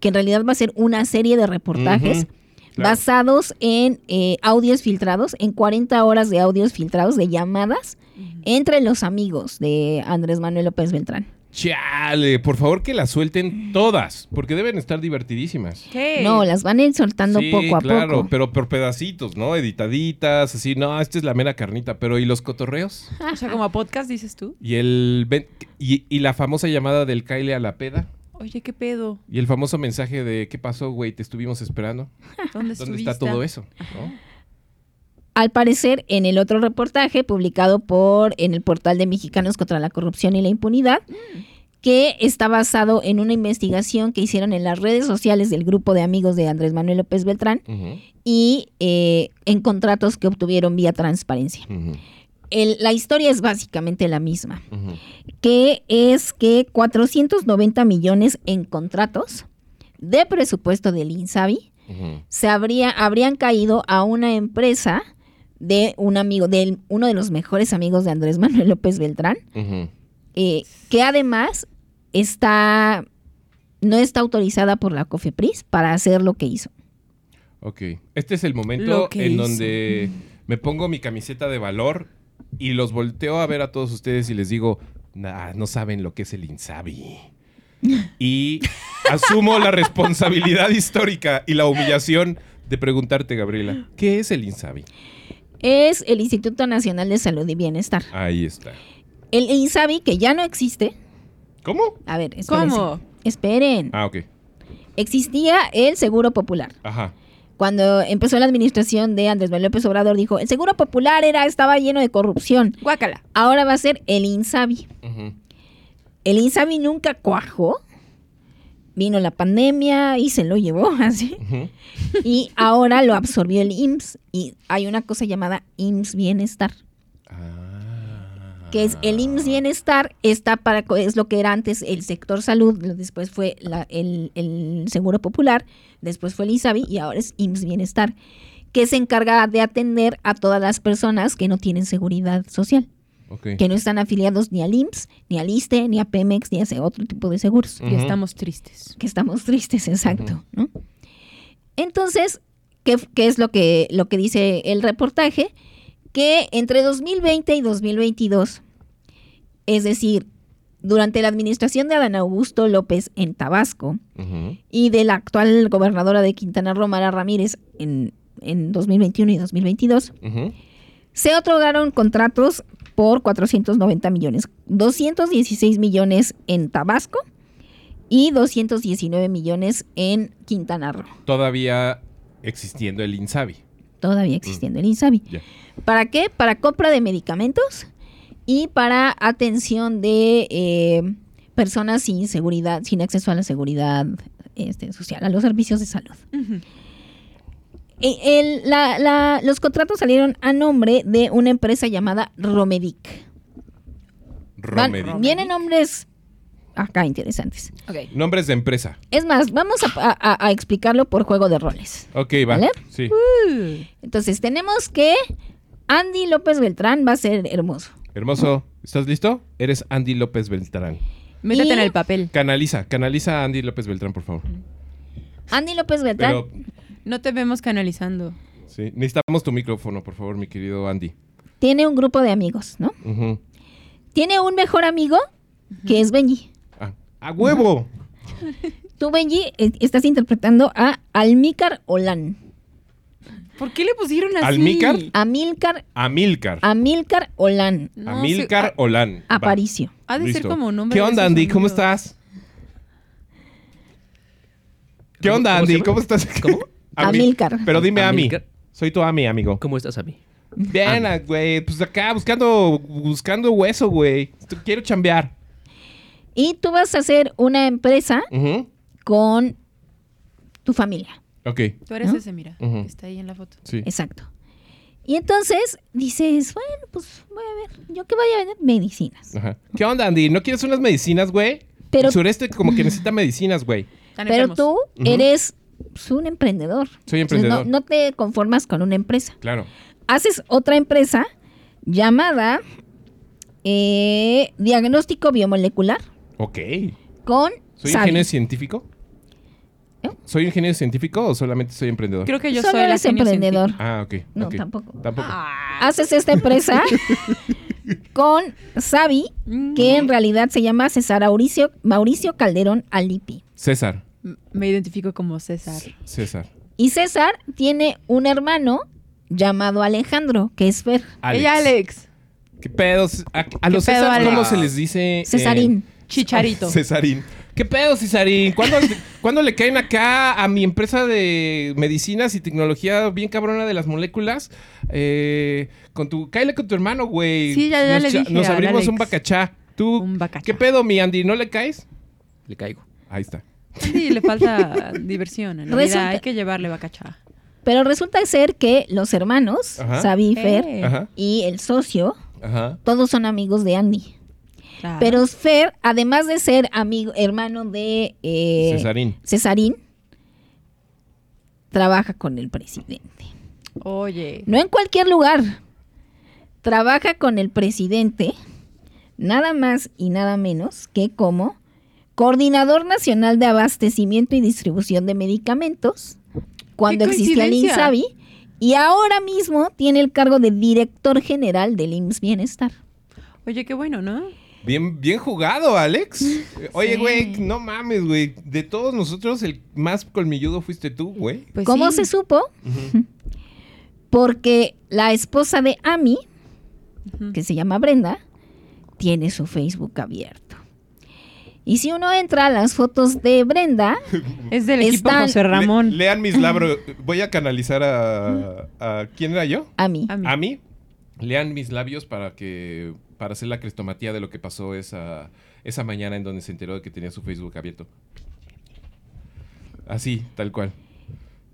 Speaker 4: que en realidad va a ser una serie de reportajes
Speaker 2: claro.
Speaker 4: basados en eh, audios filtrados, en 40 horas de audios filtrados, de llamadas entre los amigos de Andrés Manuel López Beltrán.
Speaker 2: Chale, por favor que las suelten todas, porque deben estar divertidísimas.
Speaker 3: ¿Qué?
Speaker 4: No, las van a ir soltando
Speaker 2: Sí,
Speaker 4: poco a
Speaker 2: claro,
Speaker 4: poco.
Speaker 2: pero por pedacitos, ¿no? Editaditas, así, no, esta es la mera carnita, pero ¿y los cotorreos?
Speaker 3: O sea, como a podcast dices tú.
Speaker 2: Y el ven- y, y la famosa llamada del Kyle a la peda.
Speaker 3: Oye, ¿qué pedo?
Speaker 2: Y el famoso mensaje de ¿qué pasó, güey? Te estuvimos esperando.
Speaker 3: ¿Dónde,
Speaker 2: ¿Dónde está todo eso? ¿no?
Speaker 4: Al parecer, en el otro reportaje publicado por en el portal de Mexicanos contra la Corrupción y la Impunidad, que está basado en una investigación que hicieron en las redes sociales del grupo de amigos de Andrés Manuel López Beltrán y eh, en contratos que obtuvieron vía transparencia. El- la historia es básicamente la misma, que es que 490 millones en contratos de presupuesto del INSABI se habría, habrían caído a una empresa de un amigo, de uno de los mejores amigos de Andrés Manuel López Beltrán, eh, que además está no está autorizada por la COFEPRIS para hacer lo que hizo.
Speaker 2: Ok. Este es el momento en
Speaker 3: hizo.
Speaker 2: donde me pongo mi camiseta de valor y los volteo a ver a todos ustedes y les digo, "Nah, no saben lo que es el Insabi. Y asumo la responsabilidad histórica y la humillación de preguntarte, Gabriela, ¿qué es el Insabi?
Speaker 4: Es el Instituto Nacional de Salud y Bienestar.
Speaker 2: Ahí está.
Speaker 4: El INSABI, que ya no existe.
Speaker 2: ¿Cómo?
Speaker 4: A ver, espérense.
Speaker 3: ¿Cómo?
Speaker 4: Esperen.
Speaker 2: Ah, ok.
Speaker 4: Existía el Seguro Popular.
Speaker 2: Ajá.
Speaker 4: Cuando empezó la administración de Andrés Manuel López Obrador, dijo, el Seguro Popular era, estaba lleno de corrupción.
Speaker 3: Guácala.
Speaker 4: Ahora va a ser el INSABI. El INSABI nunca cuajó. Vino la pandemia y se lo llevó así. Y ahora lo absorbió el IMSS. Y hay una cosa llamada IMSS Bienestar.
Speaker 2: Ah.
Speaker 4: Que es el IMSS Bienestar, está para, es lo que era antes el sector salud, después fue la- el, el Seguro Popular, después fue el INSABI y ahora es IMSS Bienestar, que se encarga de atender a todas las personas que no tienen seguridad social, Que no están afiliados ni al IMSS, ni al ISTE, ni a Pemex, ni a ese otro tipo de seguros.
Speaker 3: Y
Speaker 2: Ujú.
Speaker 3: estamos tristes.
Speaker 4: que estamos tristes, exacto, ¿no? Entonces, ¿qué, qué es lo que, lo que dice el reportaje? Que entre 2020 y 2022, es decir, durante la administración de Adán Augusto López en Tabasco y de la actual gobernadora de Quintana Roo, Mara Ramírez, en, en 2021 y 2022,
Speaker 2: Ujú.
Speaker 4: se otorgaron contratos por 490 millones, 216 millones en Tabasco y 219 millones en Quintana Roo,
Speaker 2: Todavía existiendo el Insabi.
Speaker 4: todavía existiendo el INSABI. ¿Para qué? Para compra de medicamentos y para atención de eh, personas sin seguridad, sin acceso a la seguridad este, social, a los servicios de salud. Eh, el- la- la- los contratos salieron a nombre de una empresa llamada Romedic. Van-
Speaker 2: Romedic.
Speaker 4: vienen nombres acá interesantes.
Speaker 2: Nombres de empresa.
Speaker 4: Es más, vamos a, a- a- a explicarlo por juego de roles.
Speaker 2: Ok, va.
Speaker 4: ¿Vale?
Speaker 2: Sí.
Speaker 4: Entonces, tenemos que Andy López Beltrán va a ser hermoso.
Speaker 2: Hermoso. ¿Estás listo? Eres Andy López Beltrán.
Speaker 3: Métete
Speaker 4: Y-
Speaker 3: en el papel.
Speaker 2: Canaliza, canaliza a Andy López Beltrán, por favor.
Speaker 4: Andy López Beltrán
Speaker 2: Pero,
Speaker 3: No te vemos canalizando.
Speaker 2: sí, necesitamos tu micrófono, por favor, mi querido Andy.
Speaker 4: tiene un grupo de amigos, ¿no? Tiene un mejor amigo que es Benji.
Speaker 2: Ah, ¡A huevo!
Speaker 4: Tú, Benji, eh, estás interpretando a Almícar Olán.
Speaker 3: ¿Por qué le pusieron así?
Speaker 2: ¿Almícar?
Speaker 4: Amílcar,
Speaker 2: Amílcar.
Speaker 4: Amílcar Olán.
Speaker 3: No
Speaker 2: Amílcar
Speaker 3: sé,
Speaker 2: Olán. Va.
Speaker 4: Aparicio.
Speaker 3: Ha de ser como nombre
Speaker 2: ¿Qué onda, Andy? ¿Cómo estás? ¿Qué onda,
Speaker 6: ¿Cómo se
Speaker 2: Andy? ¿Cómo estás?
Speaker 6: ¿Cómo?
Speaker 2: Ami-
Speaker 4: Amílcar.
Speaker 2: Pero dime Ami.
Speaker 6: Amílcar.
Speaker 2: Soy tu Ami, amigo.
Speaker 6: ¿Cómo estás, Ami?
Speaker 2: Bien, ah, güey. Pues acá buscando, buscando hueso, güey. Quiero chambear.
Speaker 4: Y tú vas a hacer una empresa
Speaker 2: Ujú.
Speaker 4: con tu familia.
Speaker 2: Ok,
Speaker 3: Tú eres
Speaker 4: ¿No?
Speaker 3: ese, mira.
Speaker 2: Ujú.
Speaker 3: que Está ahí en la foto.
Speaker 2: sí.
Speaker 4: Exacto. Y entonces dices, bueno, pues voy a ver, yo que vaya a vender medicinas.
Speaker 2: Ajá. ¿Qué onda, Andy? ¿No quieres unas medicinas, güey?
Speaker 4: Pero-
Speaker 2: El sureste como que necesita medicinas, güey.
Speaker 3: Están
Speaker 4: Pero
Speaker 3: enfermos.
Speaker 4: tú
Speaker 2: Ujú.
Speaker 4: eres pues, un emprendedor.
Speaker 2: Soy
Speaker 4: Entonces,
Speaker 2: emprendedor.
Speaker 4: no, no te conformas con una empresa.
Speaker 2: Claro.
Speaker 4: Haces otra empresa llamada eh, Diagnóstico Biomolecular
Speaker 2: Ok.
Speaker 4: con
Speaker 2: ¿Soy
Speaker 4: Sabi.
Speaker 2: ingeniero científico?
Speaker 4: ¿Eh?
Speaker 2: ¿Soy ingeniero científico o solamente soy emprendedor?
Speaker 3: Creo que yo
Speaker 4: Solo
Speaker 3: soy
Speaker 4: eres emprendedor.
Speaker 2: Ah, ok.
Speaker 4: No, tampoco.
Speaker 2: Tampoco.
Speaker 3: Ah.
Speaker 4: Haces esta empresa con Sabi,
Speaker 3: Mm.
Speaker 4: que en realidad se llama César Mauricio, Mauricio Calderón Alipi.
Speaker 2: César.
Speaker 3: Me identifico como César.
Speaker 2: César.
Speaker 4: Y César tiene un hermano llamado Alejandro, que es Fer.
Speaker 2: Alex.
Speaker 3: Ella, Alex.
Speaker 2: ¿Qué pedos? A, a los
Speaker 3: pedo,
Speaker 2: César, ¿cómo se les dice? eh,
Speaker 4: Cesarín.
Speaker 3: Chicharito.
Speaker 2: Cesarín. ¿Qué pedo, Cesarín? ¿Cuándo, cuándo le caen acá a mi empresa de medicinas y tecnología bien cabrona de las moléculas? Eh, con tu, cáele con tu hermano, güey.
Speaker 3: Sí, ya- ya
Speaker 2: Nos
Speaker 3: le dije
Speaker 2: Nos abrimos
Speaker 3: Alex.
Speaker 2: un bacachá. ¿Tú
Speaker 3: Un bacacha.
Speaker 2: qué pedo, mi Andy? ¿No le caes?
Speaker 6: Le caigo.
Speaker 2: Ahí está.
Speaker 3: Sí, le falta diversión en
Speaker 4: Resulta-.
Speaker 3: Hay que llevarle bacacha.
Speaker 4: Pero resulta ser que los hermanos,
Speaker 2: Ajá.
Speaker 4: Sabi y Fer,
Speaker 3: Eh,
Speaker 4: y el socio,
Speaker 2: ajá.
Speaker 4: todos son amigos de Andy.
Speaker 3: claro.
Speaker 4: Pero Fer, además de ser amigo, hermano de eh,
Speaker 2: Cesarín.
Speaker 4: Cesarín, trabaja con el presidente.
Speaker 3: Oye.
Speaker 4: No en cualquier lugar. Trabaja con el presidente, nada más y nada menos que como Coordinador Nacional de Abastecimiento y Distribución de Medicamentos, cuando
Speaker 3: ¡Qué
Speaker 4: existía el! INSABI, y ahora mismo tiene el cargo de Director General del IMSS Bienestar.
Speaker 3: Oye, qué bueno, ¿no?
Speaker 2: Bien, bien jugado, Alex. Oye,
Speaker 3: Sí.
Speaker 2: güey, no mames, güey. De todos nosotros, el más colmilludo fuiste tú, güey.
Speaker 3: Pues
Speaker 4: ¿Cómo
Speaker 3: sí.
Speaker 4: se supo? Porque la esposa de Amy, que se llama Brenda, tiene su Facebook abierto. Y si uno entra a las fotos de Brenda,
Speaker 3: Es del equipo
Speaker 4: Están-
Speaker 3: José Ramón.
Speaker 2: Le- lean mis labros. Voy a canalizar a, a- ¿Quién era yo?
Speaker 3: A mí.
Speaker 2: A mí. Lean mis labios para que para hacer la crestomatía de lo que pasó esa, esa mañana en donde se enteró de que tenía su Facebook abierto. Así, tal cual.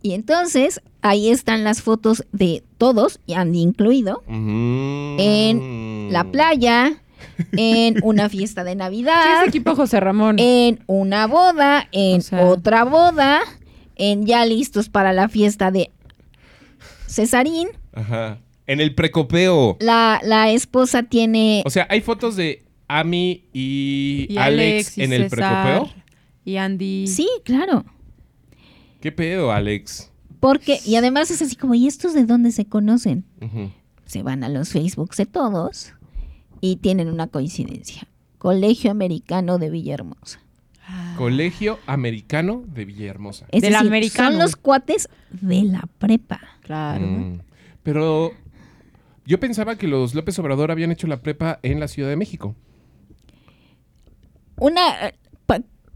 Speaker 4: Y entonces ahí están las fotos de todos, y Andy incluido. En la playa, en una fiesta de
Speaker 3: Sí,
Speaker 4: Navidad,
Speaker 3: es equipo José Ramón.
Speaker 4: en una boda, en
Speaker 3: O sea-
Speaker 4: otra boda, en ya listos para la fiesta de Cesarín.
Speaker 2: Ajá. En el precopeo.
Speaker 4: La, la esposa tiene
Speaker 2: O sea, hay fotos de Ami y,
Speaker 3: y
Speaker 2: Alex,
Speaker 3: y
Speaker 2: en el
Speaker 3: César,
Speaker 2: precopeo.
Speaker 3: Y Andy.
Speaker 4: Sí, claro.
Speaker 2: ¿Qué pedo, Alex?
Speaker 4: Porque, y además es así como, ¿y estos de dónde se conocen? Se van a los Facebooks de todos y tienen una coincidencia. Colegio Americano de Villahermosa.
Speaker 3: Ah.
Speaker 2: Colegio Americano de Villahermosa.
Speaker 4: Es
Speaker 3: Del
Speaker 4: decir,
Speaker 3: americano.
Speaker 4: son los cuates de la prepa.
Speaker 3: Claro.
Speaker 2: Mm. Pero yo pensaba que los López Obrador habían hecho la prepa en la Ciudad de México.
Speaker 4: Una eh,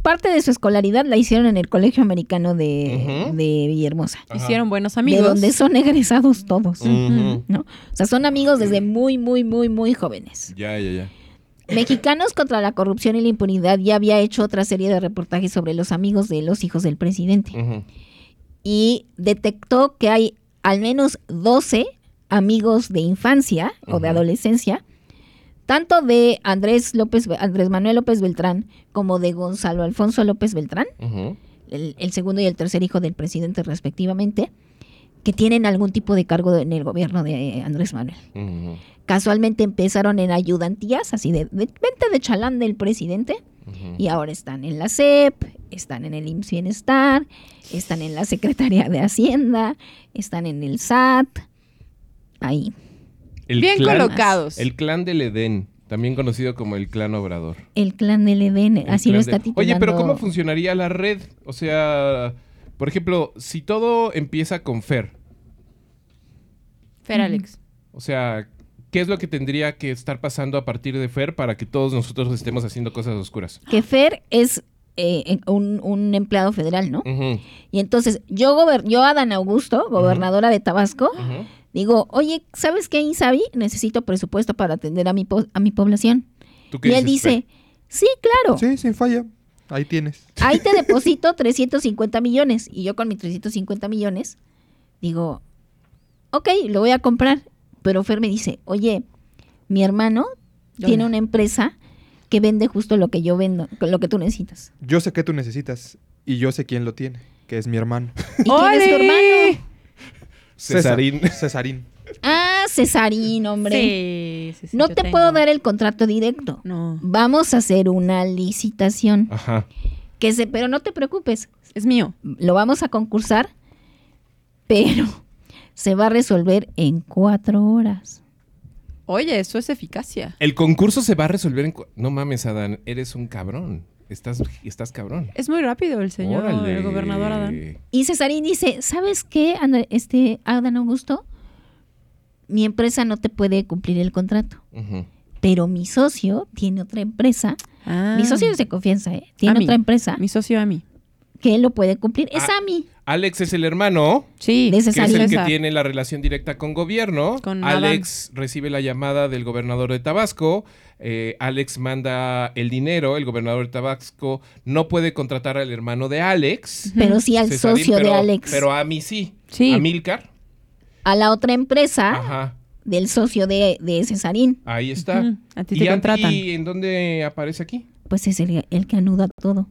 Speaker 4: parte de su escolaridad la hicieron en el Colegio Americano de, Villahermosa.
Speaker 2: Ajá.
Speaker 3: Hicieron buenos amigos.
Speaker 4: De donde son egresados todos. ¿no? O sea, son amigos desde muy, muy, muy, muy jóvenes.
Speaker 2: Ya, ya, ya.
Speaker 4: Mexicanos contra la corrupción y la impunidad ya había hecho otra serie de reportajes sobre los amigos de los hijos del presidente. Y detectó que hay al menos 12 amigos de infancia o de adolescencia, tanto de Andrés López, Andrés Manuel López Beltrán como de Gonzalo Alfonso López Beltrán, el, el segundo y el tercer hijo del presidente respectivamente, que tienen algún tipo de cargo en el gobierno de Andrés Manuel. Casualmente empezaron en ayudantías, así de, de vente de chalán del presidente, y ahora están en la CEP, están en el IMSS Bienestar, están en la Secretaría de Hacienda, están en el SAT, ahí.
Speaker 2: El
Speaker 3: Bien
Speaker 2: clan-
Speaker 3: colocados.
Speaker 2: El clan del Edén, también conocido como el clan Obrador.
Speaker 4: El clan del Edén,
Speaker 2: El
Speaker 4: así lo está titulando.
Speaker 2: Oye, pero ¿cómo funcionaría la red? O sea, por ejemplo, si todo empieza con Fer,
Speaker 3: Fer Alex.
Speaker 2: o sea, ¿qué es lo que tendría que estar pasando a partir de Fer para que todos nosotros estemos haciendo cosas oscuras?
Speaker 4: Que Fer es eh, un, un empleado federal, ¿no? Y entonces yo, gober- yo Adán Augusto, gobernadora de Tabasco. Digo, oye, ¿sabes qué, Insabi? Necesito presupuesto para atender a mi, po- a mi población.
Speaker 2: ¿Tú qué
Speaker 4: Y él
Speaker 2: dices,
Speaker 4: dice, sí, claro.
Speaker 6: Sí, sin falla. Ahí tienes.
Speaker 4: ahí te deposito 350 millones. Y yo con mis 350 millones digo, ok, lo voy a comprar. Pero Fer me dice, oye, mi hermano tiene una empresa que vende justo lo que yo vendo, lo que tú necesitas.
Speaker 6: Yo sé que tú necesitas y yo sé quién lo tiene, que es mi hermano.
Speaker 4: ¿Y quién es tu hermano?
Speaker 2: Cesarín.
Speaker 6: César- Cesarín.
Speaker 4: Ah, Cesarín, hombre.
Speaker 3: Sí, sí, sí,
Speaker 4: no te
Speaker 3: tengo.
Speaker 4: puedo dar el contrato directo.
Speaker 3: No.
Speaker 4: Vamos a hacer una licitación.
Speaker 2: Ajá.
Speaker 4: Que se, pero no te preocupes,
Speaker 3: Es mío.
Speaker 4: lo vamos a concursar, pero se va a resolver en cuatro horas.
Speaker 3: Oye, eso es eficacia.
Speaker 2: El concurso se va a resolver en... No mames, Adán, eres un cabrón. Estás, estás cabrón.
Speaker 3: Es muy rápido el señor,
Speaker 2: Órale.
Speaker 3: el gobernador Adán.
Speaker 4: Y Cesarín dice, ¿sabes qué, André- este, Adán Augusto? Mi empresa no te puede cumplir el contrato,
Speaker 2: Ujú.
Speaker 4: pero mi socio tiene otra empresa.
Speaker 3: Ah.
Speaker 4: Mi socio es de confianza, ¿eh? Tiene
Speaker 3: Ami.
Speaker 4: otra empresa
Speaker 3: Mi socio a mí.
Speaker 4: que él lo puede cumplir. Es
Speaker 2: Ah.
Speaker 4: AMI.
Speaker 2: Alex es el hermano,
Speaker 3: Sí.
Speaker 4: De
Speaker 2: que es el que
Speaker 3: César.
Speaker 2: tiene la relación directa con gobierno.
Speaker 3: Con Adán.
Speaker 2: Alex recibe la llamada del gobernador de Tabasco. Eh, Alex manda el dinero. El gobernador de Tabasco no puede contratar al hermano de Alex.
Speaker 4: Pero sí al
Speaker 2: Cesarín,
Speaker 4: socio
Speaker 2: pero-
Speaker 4: de Alex.
Speaker 2: Pero a mí sí.
Speaker 3: Sí.
Speaker 2: A Milcar.
Speaker 4: a la otra empresa
Speaker 2: Ajá.
Speaker 4: del socio de, de Cesarín.
Speaker 2: Ahí está.
Speaker 3: A ti
Speaker 2: ¿Y
Speaker 3: te
Speaker 2: a
Speaker 3: contratan.
Speaker 2: ti en dónde aparece aquí?
Speaker 4: Pues es el, el que anuda todo.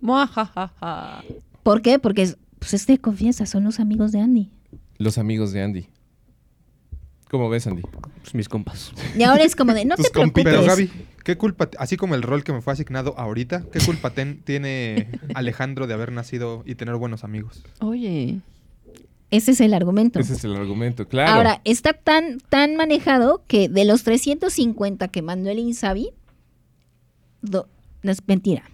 Speaker 3: Muajajaja.
Speaker 4: ¿Por qué? Porque pues este confianza, son los amigos de Andy.
Speaker 2: Los amigos de Andy. ¿Cómo ves, Andy?
Speaker 6: Pues mis compas.
Speaker 4: Y ahora es como de, no te preocupes.
Speaker 6: Pero Gaby, ¿qué culpa, así como el rol que me fue asignado ahorita, qué culpa ten- tiene Alejandro de haber nacido y tener buenos amigos?
Speaker 3: Oye.
Speaker 4: Ese es el argumento.
Speaker 2: Ese es el argumento, claro.
Speaker 4: Ahora, está tan, tan manejado que de los 350 que mandó el Insabi, do- no es mentira.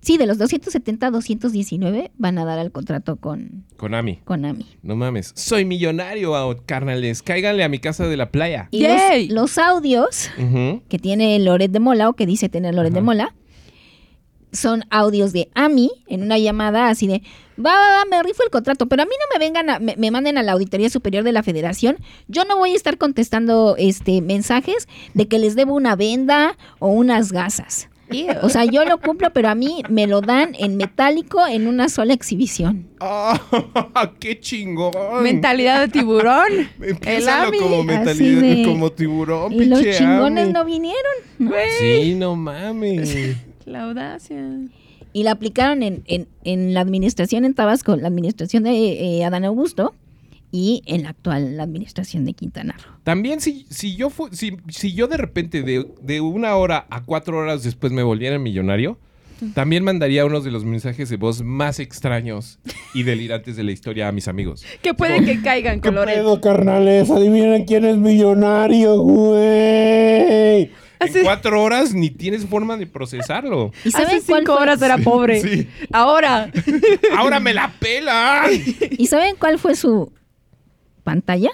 Speaker 4: Sí, de los 270, 219 van a dar al contrato con,
Speaker 2: Con Ami.
Speaker 4: con AMI.
Speaker 2: No mames. Soy millonario, carnales. Cáiganle a mi casa de la playa.
Speaker 4: Y los,
Speaker 3: ¡Yay!
Speaker 4: los audios que tiene Loret de Mola o que dice tener Loret de. Mola son audios de AMI en una llamada así de va, va, va, me rifo el contrato, pero a mí no me vengan a, me, me manden a la Auditoría Superior de la Federación. Yo no voy a estar contestando este mensajes de que les debo una venda o unas gasas. O sea, yo lo cumplo, pero a mí me lo dan en metálico en una sola exhibición.
Speaker 2: ¡Ah! ¡Qué chingón!
Speaker 3: Mentalidad de tiburón. Ami.
Speaker 2: como mentalidad,
Speaker 4: de-
Speaker 2: como tiburón,
Speaker 4: Y los chingones
Speaker 2: Ami.
Speaker 4: no vinieron.
Speaker 2: Sí, no mames.
Speaker 3: La audacia.
Speaker 4: Y la aplicaron en, en, en la administración en Tabasco, la administración de eh, Adán Augusto y en la actual la administración de Quintana Roo.
Speaker 2: También si, si yo fu- si, si yo de repente de, de una hora a cuatro horas después me volviera millonario, también mandaría unos de los mensajes de voz más extraños y delirantes de la historia a mis amigos.
Speaker 3: Que puede que caigan
Speaker 7: ¿Qué
Speaker 3: colores.
Speaker 7: pedo, carnales? Adivinen quién es millonario, güey.
Speaker 3: Así-
Speaker 2: En cuatro horas ni tienes forma de procesarlo.
Speaker 4: ¿Y saben
Speaker 3: Hace
Speaker 4: cuál
Speaker 3: cinco
Speaker 4: fue,
Speaker 3: horas era pobre.
Speaker 2: Sí.
Speaker 3: Ahora.
Speaker 2: ¡Ahora me la pelan!
Speaker 4: ¿Y saben cuál fue su pantalla?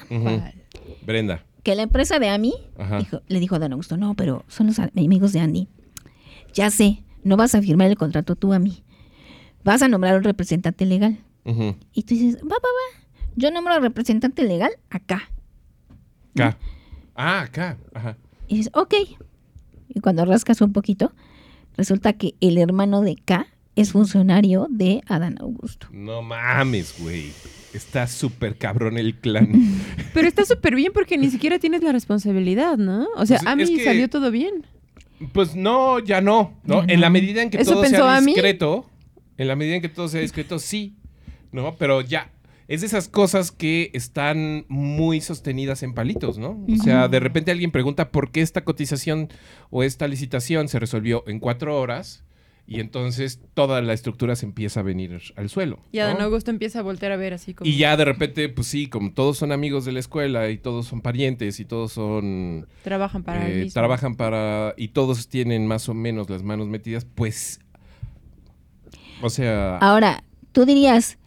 Speaker 2: Brenda.
Speaker 4: Que la empresa de AMI dijo- le dijo a Adán Augusto, no, pero son los amigos de Andy. Ya sé, no vas a firmar el contrato tú a mí. Vas a nombrar un representante legal. Y tú dices, va, va, va. Yo nombro al representante legal acá.
Speaker 2: Acá. Ah, acá. Ajá.
Speaker 4: Y dices, ok. Y cuando rascas un poquito, resulta que el hermano de K es funcionario de Adán Augusto.
Speaker 2: No mames, güey. Está súper cabrón el clan.
Speaker 3: Pero está súper bien porque ni siquiera tienes la responsabilidad, ¿no? O sea,
Speaker 2: Pues,
Speaker 3: a mí
Speaker 2: es que-
Speaker 3: salió todo bien.
Speaker 2: Pues no, ya no. ¿no?
Speaker 4: Ya
Speaker 2: En la medida en que
Speaker 3: ¿Eso
Speaker 2: todo
Speaker 3: pensó
Speaker 2: sea discreto, en la medida en que todo sea discreto, sí. ¿No? Pero ya. Es de esas cosas que están muy sostenidas en palitos, ¿no? O sea, de repente alguien pregunta por qué esta cotización o esta licitación se resolvió en cuatro horas y entonces toda la estructura se empieza a venir al suelo.
Speaker 3: Y Adán
Speaker 2: ¿no?
Speaker 3: Augusto empieza a voltear a ver así como.
Speaker 2: Y ya de repente, pues sí, como todos son amigos de la escuela y todos son parientes y todos son
Speaker 3: Trabajan para
Speaker 2: eh, trabajan para y todos tienen más o menos las manos metidas, pues o sea,
Speaker 4: Ahora, tú dirías,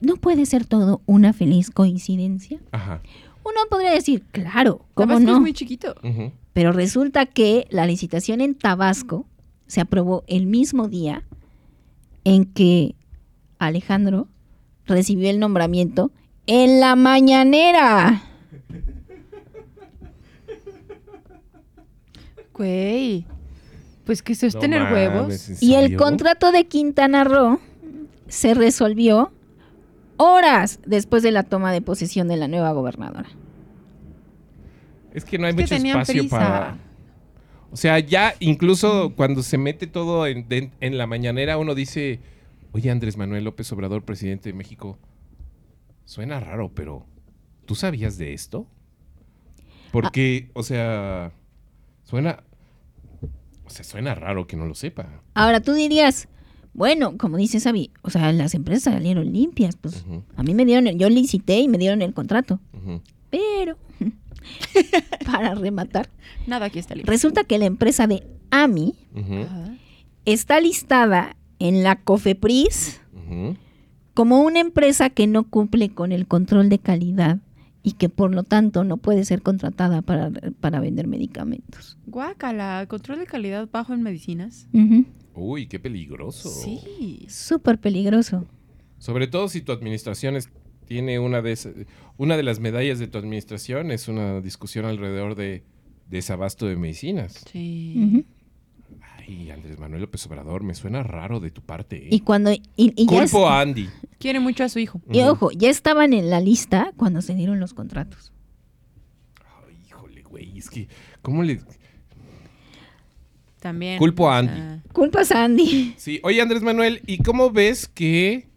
Speaker 4: ¿no puede ser todo una feliz coincidencia?
Speaker 2: ajá.
Speaker 4: Uno podría decir, claro, ¿cómo
Speaker 3: Tabasco
Speaker 4: no?
Speaker 3: es muy chiquito.
Speaker 4: Pero resulta que la licitación en Tabasco se aprobó el mismo día en que Alejandro recibió el nombramiento en la mañanera.
Speaker 3: Güey. Pues que eso es
Speaker 2: No
Speaker 3: tener
Speaker 2: mames,
Speaker 3: huevos.
Speaker 2: ¿en
Speaker 4: Y el contrato de Quintana Roo se resolvió horas después de la toma de posesión de la nueva gobernadora.
Speaker 2: Es que no hay
Speaker 3: Es
Speaker 2: mucho espacio
Speaker 3: prisa.
Speaker 2: para O sea, ya incluso cuando se mete todo en, la mañanera uno dice, "Oye, Andrés Manuel López Obrador, presidente de México, suena raro, pero ¿tú sabías de esto?" Porque, o sea, suena o sea, suena raro que no lo sepa.
Speaker 4: Ahora tú dirías, bueno, como dice Sabi, o sea, las empresas salieron limpias, pues a mí me dieron, el- yo licité y me dieron el contrato, pero para rematar,
Speaker 3: Nada aquí está libre.
Speaker 4: resulta que la empresa de AMI está listada en la COFEPRIS
Speaker 2: ujú.
Speaker 4: como una empresa que no cumple con el control de calidad y que por lo tanto no puede ser contratada para, para vender medicamentos.
Speaker 3: Guácala, control de calidad bajo en medicinas.
Speaker 2: Uy, qué peligroso.
Speaker 3: Sí.
Speaker 4: Súper peligroso.
Speaker 2: Sobre todo si tu administración es- tiene una de, esas- una de las medallas de tu administración, es una discusión alrededor de desabasto de medicinas.
Speaker 3: Sí.
Speaker 2: Ay, Andrés Manuel López Obrador, me suena raro de tu parte. ¿eh?
Speaker 4: Y cuando... Y, y ya es-
Speaker 2: Culpo a Andy.
Speaker 3: Quiere mucho a su hijo.
Speaker 4: y ojo, ya estaban en la lista cuando se dieron los contratos.
Speaker 2: Ay, híjole, güey, es que, ¿cómo le...?
Speaker 3: También.
Speaker 2: Culpo a Andy.
Speaker 3: Ah,
Speaker 4: Culpas a Andy.
Speaker 2: Sí, oye Andrés Manuel, ¿y cómo ves que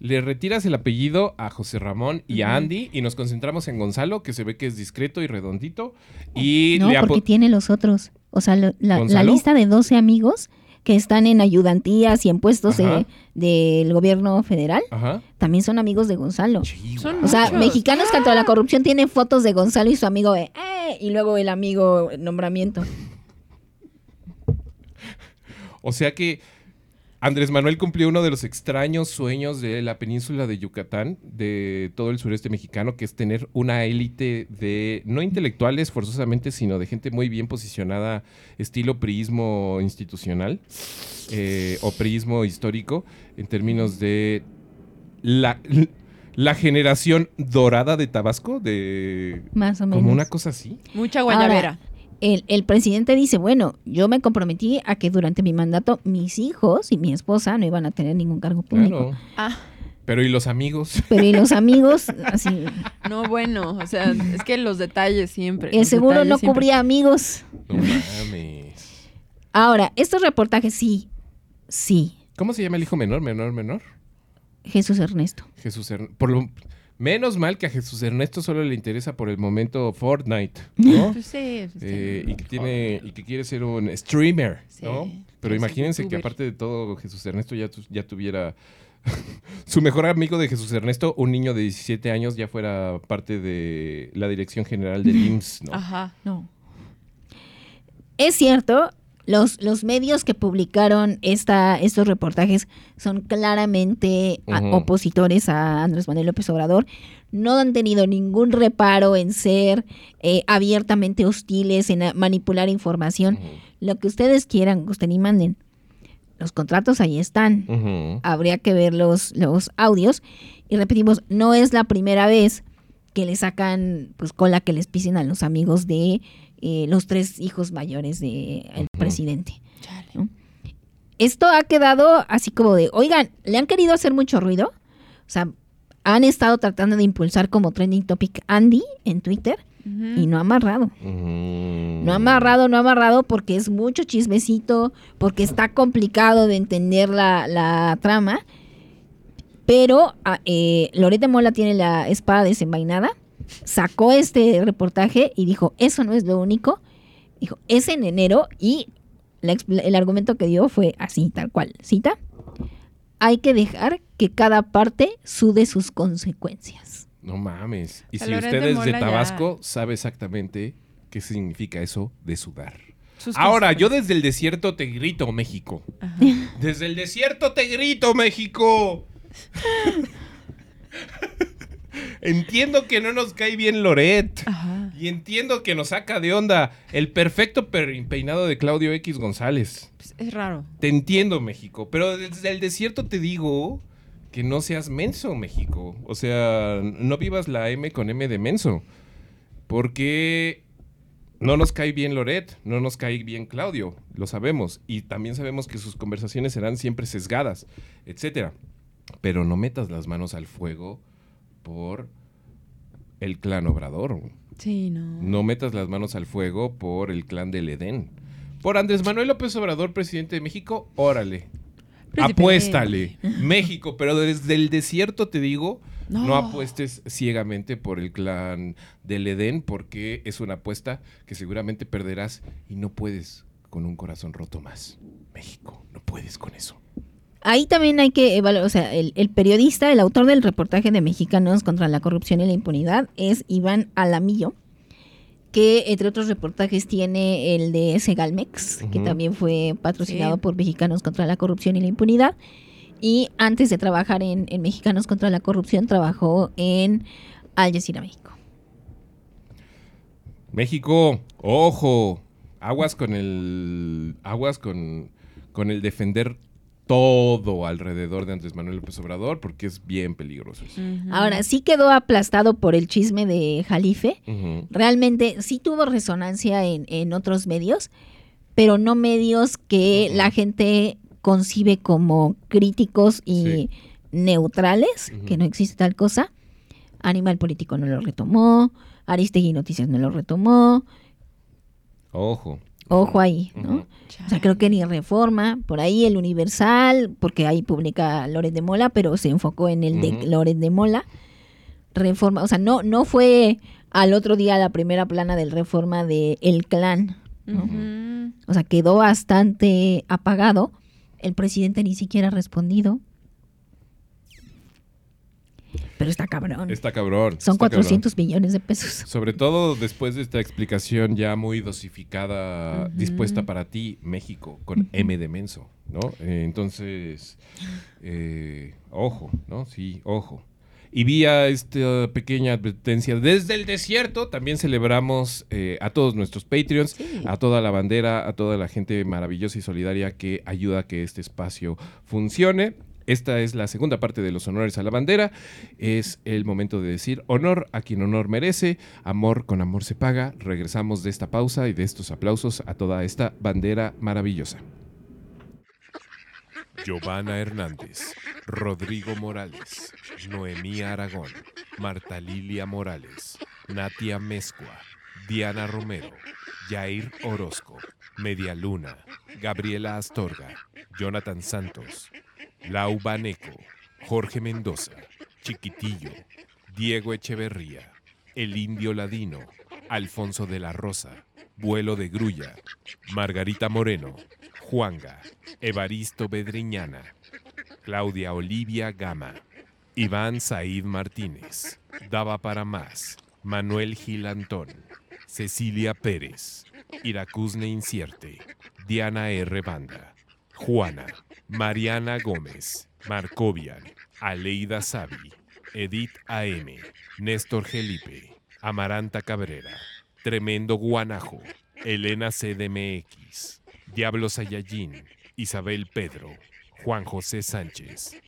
Speaker 2: le retiras el apellido a José Ramón y a Andy y nos concentramos en Gonzalo, que se ve que es discreto y redondito? Y
Speaker 4: No, porque tiene los otros. O sea, lo- la, lista de 12 amigos que están en ayudantías y en puestos de- del gobierno federal,
Speaker 2: Ajá.
Speaker 4: también son amigos de Gonzalo.
Speaker 3: Son
Speaker 4: O sea,
Speaker 3: muchos.
Speaker 4: mexicanos contra la corrupción tienen fotos de Gonzalo y su amigo de, "Eh", y luego el amigo nombramiento.
Speaker 2: O sea que Andrés Manuel cumplió uno de los extraños sueños de la península de Yucatán, de todo el sureste mexicano, que es tener una élite de, no intelectuales forzosamente, sino de gente muy bien posicionada, estilo priismo institucional eh, o priismo histórico, en términos de la, la generación dorada de Tabasco, de
Speaker 4: Más o menos.
Speaker 2: como una cosa así.
Speaker 3: Mucha guayabera.
Speaker 4: El, el presidente dice, bueno, yo me comprometí a que durante mi mandato mis hijos y mi esposa no iban a tener ningún cargo público.
Speaker 2: Claro.
Speaker 3: Ah,
Speaker 2: Pero ¿y los amigos?
Speaker 4: Pero y los amigos, así,
Speaker 3: no, bueno. O sea, es que los detalles siempre.
Speaker 4: el seguro no
Speaker 3: siempre.
Speaker 4: cubría amigos.
Speaker 2: No mames.
Speaker 4: Ahora, estos reportajes sí, sí,
Speaker 2: ¿Cómo se llama el hijo menor, menor, menor?
Speaker 4: Jesús Ernesto.
Speaker 2: Jesús Ernesto. Por lo menos mal que a Jesús Ernesto solo le interesa por el momento Fortnite, ¿no?
Speaker 3: Pues sí, pues
Speaker 2: Eh,
Speaker 3: sí.
Speaker 2: y que tiene y que quiere ser un streamer,
Speaker 3: Sí,
Speaker 2: ¿no? Pero imagínense que aparte de todo Jesús Ernesto ya, tu- ya tuviera su mejor amigo de Jesús Ernesto, un niño de 17 años, ya fuera parte de la dirección general del IMSS, ¿no?
Speaker 3: Ajá.
Speaker 4: No. Es cierto, los, los medios que publicaron esta, estos reportajes son claramente a-
Speaker 2: Ujú.
Speaker 4: opositores a Andrés Manuel López Obrador. No han tenido ningún reparo en ser eh, abiertamente hostiles, en a- manipular información. Lo que ustedes quieran, gusten y manden. Los contratos ahí están. Habría que ver los, los audios. Y repetimos, no es la primera vez que le sacan pues cola que les pisen a los amigos de eh, los tres hijos mayores del
Speaker 2: Ujú.
Speaker 4: presidente. ¿no? Esto ha quedado así como de, oigan, ¿le han querido hacer mucho ruido? O sea, han estado tratando de impulsar como trending topic Andy en Twitter y no ha amarrado.
Speaker 2: Ujú.
Speaker 4: No ha amarrado, no ha amarrado porque es mucho chismecito, porque está complicado de entender la, la trama. Pero ah, eh, Loreta Mola tiene la espada desenvainada, sacó este reportaje y dijo, eso no es lo único. Dijo, es en enero y la el argumento que dio fue así, tal cual. Cita, hay que dejar que cada parte sude sus consecuencias.
Speaker 2: No mames. Y si usted
Speaker 3: de
Speaker 2: es de
Speaker 3: ya-
Speaker 2: Tabasco, sabe exactamente qué significa eso de sudar.
Speaker 3: Sus
Speaker 2: Ahora, yo desde el desierto te grito, México.
Speaker 3: Ajá.
Speaker 2: Desde el desierto te grito, México. entiendo que no nos cae bien Loret.
Speaker 3: Ajá.
Speaker 2: Y entiendo que nos saca de onda el perfecto per- peinado de Claudio X González.
Speaker 3: Pues es raro.
Speaker 2: Te entiendo, México. Pero desde el desierto te digo que no seas menso, México. O sea, no vivas la M con M de menso. Porque no nos cae bien Loret, no nos cae bien Claudio, lo sabemos. Y también sabemos que sus conversaciones serán siempre sesgadas, etcétera. Pero no metas las manos al fuego por el clan Obrador.
Speaker 3: Sí, no.
Speaker 2: No metas las manos al fuego por el clan del Edén. Por Andrés Manuel López Obrador, presidente de México, órale.
Speaker 3: Príncipe.
Speaker 2: Apuéstale. México, pero desde el desierto te digo, no.
Speaker 3: No.
Speaker 2: apuestes ciegamente por el clan del Edén, porque es una apuesta que seguramente perderás y no puedes con un corazón roto más. México, no puedes con eso.
Speaker 4: Ahí también hay que evaluar, o sea, el, el periodista, el autor del reportaje de Mexicanos contra la corrupción y la impunidad es Iván Alamillo, que entre otros reportajes tiene el de Segalmex, que también fue patrocinado
Speaker 3: Sí.
Speaker 4: por Mexicanos contra la corrupción y la impunidad. Y antes de trabajar en, en Mexicanos contra la corrupción, trabajó en Al Jazeera México.
Speaker 2: México, ojo, aguas con el aguas con, con el defender todo alrededor de Andrés Manuel López Obrador porque es bien peligroso. eso.
Speaker 4: Ahora, sí quedó aplastado por el chisme de Jalife. Realmente sí tuvo resonancia en, en otros medios, pero no medios que la gente concibe como críticos y
Speaker 2: Sí.
Speaker 4: neutrales, que no existe tal cosa. Animal Político no lo retomó, Aristegui Noticias no lo retomó.
Speaker 2: Ojo.
Speaker 4: Ojo ahí, ¿no? O sea, creo que ni Reforma, por ahí el Universal, porque ahí publica Loret de Mola, pero se enfocó en el de. Loret de Mola. Reforma, o sea, no, no fue al otro día la primera plana del Reforma de El Clan. O sea, quedó bastante apagado. El presidente ni siquiera ha respondido. Pero está cabrón.
Speaker 2: Está cabrón.
Speaker 4: Son
Speaker 2: está cabrón.
Speaker 4: 400 millones de pesos.
Speaker 2: Sobre todo después de esta explicación ya muy dosificada,
Speaker 3: Ujú.
Speaker 2: dispuesta para ti, México, con M de menso, ¿no? Eh, entonces, eh, ojo, ¿no? Sí, ojo. Y vía esta pequeña advertencia desde el desierto, también celebramos eh, a todos nuestros Patreons, a toda la bandera, a toda la gente maravillosa y solidaria que ayuda a que este espacio funcione. Esta es la segunda parte de los honores a la bandera. Es el momento de decir honor a quien honor merece, amor con amor se paga. Regresamos de esta pausa y de estos aplausos a toda esta bandera maravillosa. Giovanna Hernández, Rodrigo Morales, Noemí Aragón, Marta Lilia Morales, Natia Mezcua, Diana Romero, Jair Orozco, Media Luna, Gabriela Astorga, Jonathan Santos, Lau Baneco, Jorge Mendoza, Chiquitillo, Diego Echeverría, El Indio Ladino, Alfonso de la Rosa, Vuelo de Grulla, Margarita Moreno, Juanga, Evaristo Bedriñana, Claudia Olivia Gama, Iván Said Martínez, Daba para Más, Manuel Gil Antón, Cecilia Pérez, Iracusne Incierte, Diana R. Banda, Juana, Mariana Gómez, Marcovian, Aleida Savi, Edith AM, Néstor Gelipe, Amaranta Cabrera, Tremendo Guanajo, Elena CDMX, Diablo Sayayín, Isabel Pedro, Juan José Sánchez.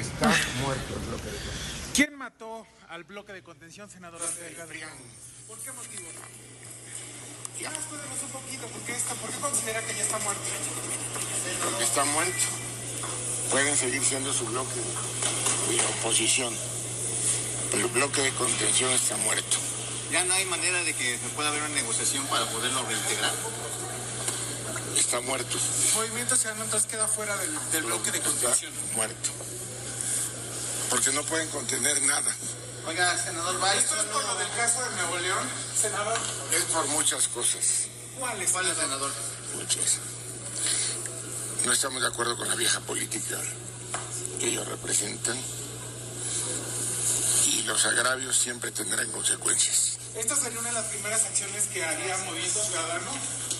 Speaker 8: Está muerto el bloque de contención.
Speaker 9: ¿Quién mató al bloque de contención, senador Delgado? ¿Por qué motivo? Ya, cuéntanos un poquito, ¿por qué, está, ¿por qué considera que ya está muerto?
Speaker 8: Porque está muerto. Pueden seguir siendo su bloque de oposición. Pero el bloque de contención está muerto.
Speaker 10: Ya no hay manera de que se pueda haber una negociación para poderlo reintegrar.
Speaker 8: Está muerto.
Speaker 9: Movimiento Ciudadano entonces queda fuera del, del bloque de
Speaker 8: Está
Speaker 9: contención.
Speaker 8: muerto. Porque no pueden contener nada.
Speaker 10: Oiga, senador Valls,
Speaker 9: ¿Esto es por lo del caso de Nuevo León, senador?
Speaker 8: Es por muchas cosas.
Speaker 9: ¿Cuáles?
Speaker 10: ¿Cuál senador?
Speaker 8: Muchas. No estamos de acuerdo con la vieja política que ellos representan. Y los agravios siempre tendrán consecuencias.
Speaker 9: Esta sería una de las primeras acciones que haría Movimiento Ciudadano.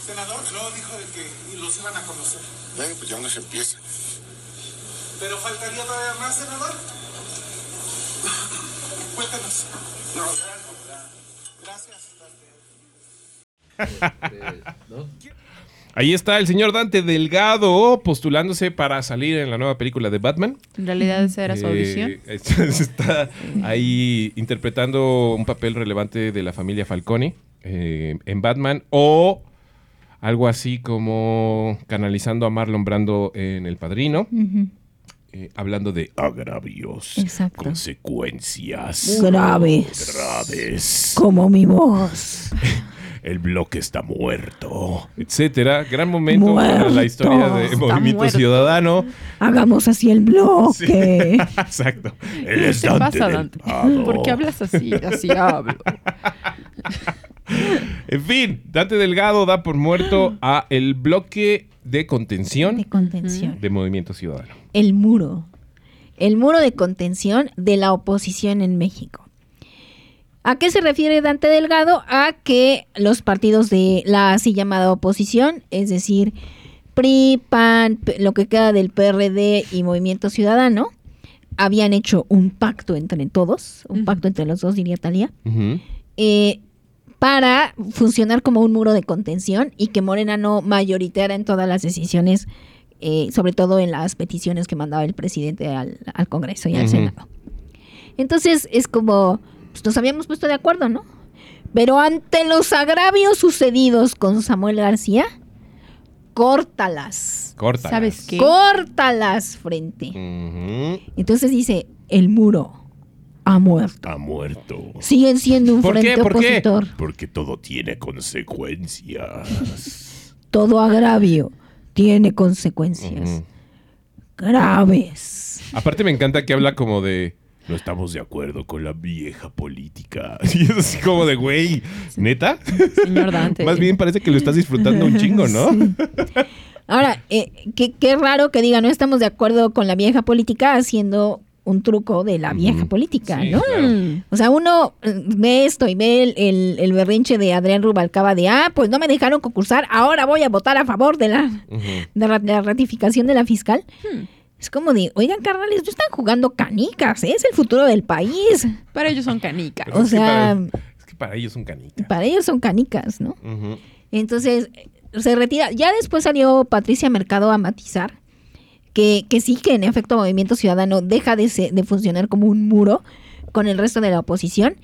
Speaker 9: Senador, luego dijo de que los iban a conocer.
Speaker 8: Bueno, pues ya no se empieza.
Speaker 9: ¿Pero faltaría todavía más, senador? Cuéntanos. No, gracias.
Speaker 2: Ahí está el señor Dante Delgado postulándose para salir en la nueva película de Batman.
Speaker 3: En realidad esa era su
Speaker 2: Eh,
Speaker 3: audición.
Speaker 2: está, está ahí interpretando un papel relevante de la familia Falcone eh, en Batman o algo así como canalizando a Marlon Brando en El Padrino,
Speaker 4: Ujú.
Speaker 2: Eh, hablando de agravios,
Speaker 4: Exacto.
Speaker 2: consecuencias
Speaker 4: Graves.
Speaker 2: graves.
Speaker 4: Como mi voz.
Speaker 2: El bloque está muerto, etcétera. Gran momento para la historia de Movimiento
Speaker 3: muerto.
Speaker 2: Ciudadano.
Speaker 4: Hagamos así el bloque.
Speaker 2: Exacto.
Speaker 3: ¿Qué te pasa, Dante? ¿Por qué hablas así? Así hablo.
Speaker 2: En fin, Dante Delgado da por muerto a el bloque de contención
Speaker 4: De contención.
Speaker 2: de Movimiento Ciudadano.
Speaker 4: El muro. El muro de contención de la oposición en México. ¿A qué se refiere Dante Delgado? A que los partidos de la así llamada oposición, es decir, PRI, PAN, lo que queda del PRD y Movimiento Ciudadano, habían hecho un pacto entre todos, un pacto entre los dos, diría Talía, eh, para funcionar como un muro de contención y que Morena no mayoriteara en todas las decisiones, eh, sobre todo en las peticiones que mandaba el presidente al, al Congreso y al. Senado. Entonces es como, pues nos habíamos puesto de acuerdo, ¿no? Pero ante los agravios sucedidos con Samuel García, córtalas.
Speaker 2: Corta.
Speaker 3: ¿Sabes qué?
Speaker 4: Córtalas frente. Entonces dice, el muro ha muerto.
Speaker 7: Ha muerto.
Speaker 4: Siguen siendo un
Speaker 2: ¿Por
Speaker 4: frente
Speaker 2: qué? ¿Por qué?
Speaker 4: opositor.
Speaker 7: Porque todo tiene consecuencias.
Speaker 4: Todo agravio tiene consecuencias graves.
Speaker 2: Aparte me encanta que habla como de...
Speaker 7: No estamos de acuerdo con la vieja política.
Speaker 2: Y es así como de, güey, ¿neta?
Speaker 3: Señor Dante.
Speaker 2: Más bien parece que lo estás disfrutando un chingo, ¿no?
Speaker 4: Ahora, eh, qué, qué raro que diga, no estamos de acuerdo con la vieja política haciendo un truco de la vieja política,
Speaker 2: Sí,
Speaker 4: ¿no?
Speaker 2: claro.
Speaker 4: O sea, uno eh, ve esto y ve el, el- el berrinche de Adrián Rubalcaba de, ah, pues no me dejaron concursar, ahora voy a votar a favor de la, de la, de la ratificación de la fiscal. Es como de, oigan, carnales, no están jugando canicas, ¿eh? es el futuro del país.
Speaker 3: Para ellos son canicas.
Speaker 2: Pero
Speaker 4: O
Speaker 2: es que
Speaker 4: sea,
Speaker 2: para- es que para ellos son canicas.
Speaker 4: para ellos son canicas, ¿no? Entonces, se retira. Ya después salió Patricia Mercado a matizar que, que sí, que en efecto Movimiento Ciudadano deja de, se- de funcionar como un muro con el resto de la oposición,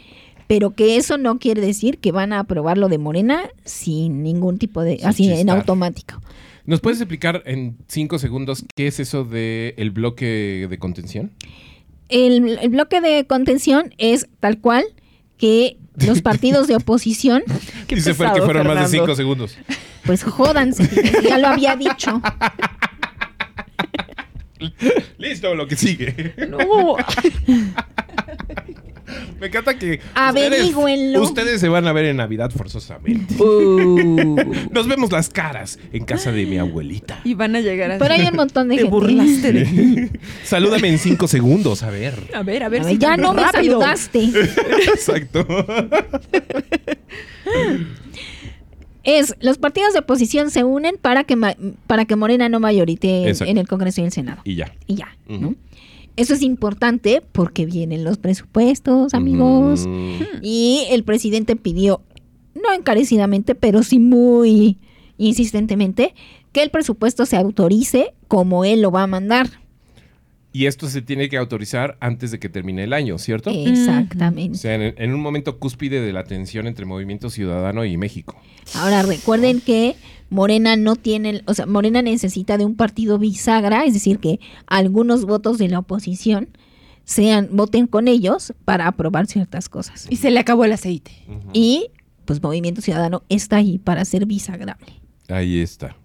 Speaker 4: pero que eso no quiere decir que van a aprobar lo de Morena sin ningún tipo de...
Speaker 2: Sin
Speaker 4: así, en automático.
Speaker 2: ¿Nos puedes explicar en cinco segundos qué es eso de el bloque de contención?
Speaker 4: El, el bloque de contención es tal cual que los partidos de oposición,
Speaker 3: Qué
Speaker 2: Dice Fer que fueron más de cinco segundos.
Speaker 4: pues jódanse, ya lo había dicho.
Speaker 2: Listo, lo que sigue.
Speaker 3: No.
Speaker 2: Me encanta que
Speaker 4: Averígüenlo.
Speaker 2: ustedes, ustedes se van a ver en Navidad forzosamente.
Speaker 3: Uh.
Speaker 2: Nos vemos las caras en casa de mi abuelita.
Speaker 3: Y van a llegar así.
Speaker 4: Pero hay un montón de
Speaker 3: Te
Speaker 4: gente.
Speaker 3: burlaste de mí.
Speaker 2: Salúdame en cinco segundos, a ver.
Speaker 3: A ver, a ver
Speaker 4: A
Speaker 3: si
Speaker 4: ya no me saludaste.
Speaker 2: Exacto.
Speaker 4: Es, los partidos de oposición se unen para que, ma- para que Morena no mayorite en, el Congreso y el Senado.
Speaker 2: Y ya.
Speaker 4: Y ya. ¿no? Eso es importante porque vienen los presupuestos, amigos.
Speaker 2: Mm.
Speaker 4: Y el presidente pidió, no encarecidamente, pero sí muy insistentemente, que el presupuesto se autorice como él lo va a mandar.
Speaker 2: Y esto se tiene que autorizar antes de que termine el año, ¿cierto? O
Speaker 4: Exactamente.
Speaker 2: sea, en, en un momento cúspide de la tensión entre Movimiento Ciudadano y México.
Speaker 4: Ahora recuerden que Morena no tiene, o sea, Morena necesita de un partido bisagra, es decir, que algunos votos de la oposición sean voten con ellos para aprobar ciertas cosas.
Speaker 3: Y se le acabó el aceite.
Speaker 4: Y pues Movimiento Ciudadano está ahí para ser bisagrable.
Speaker 2: Ahí está.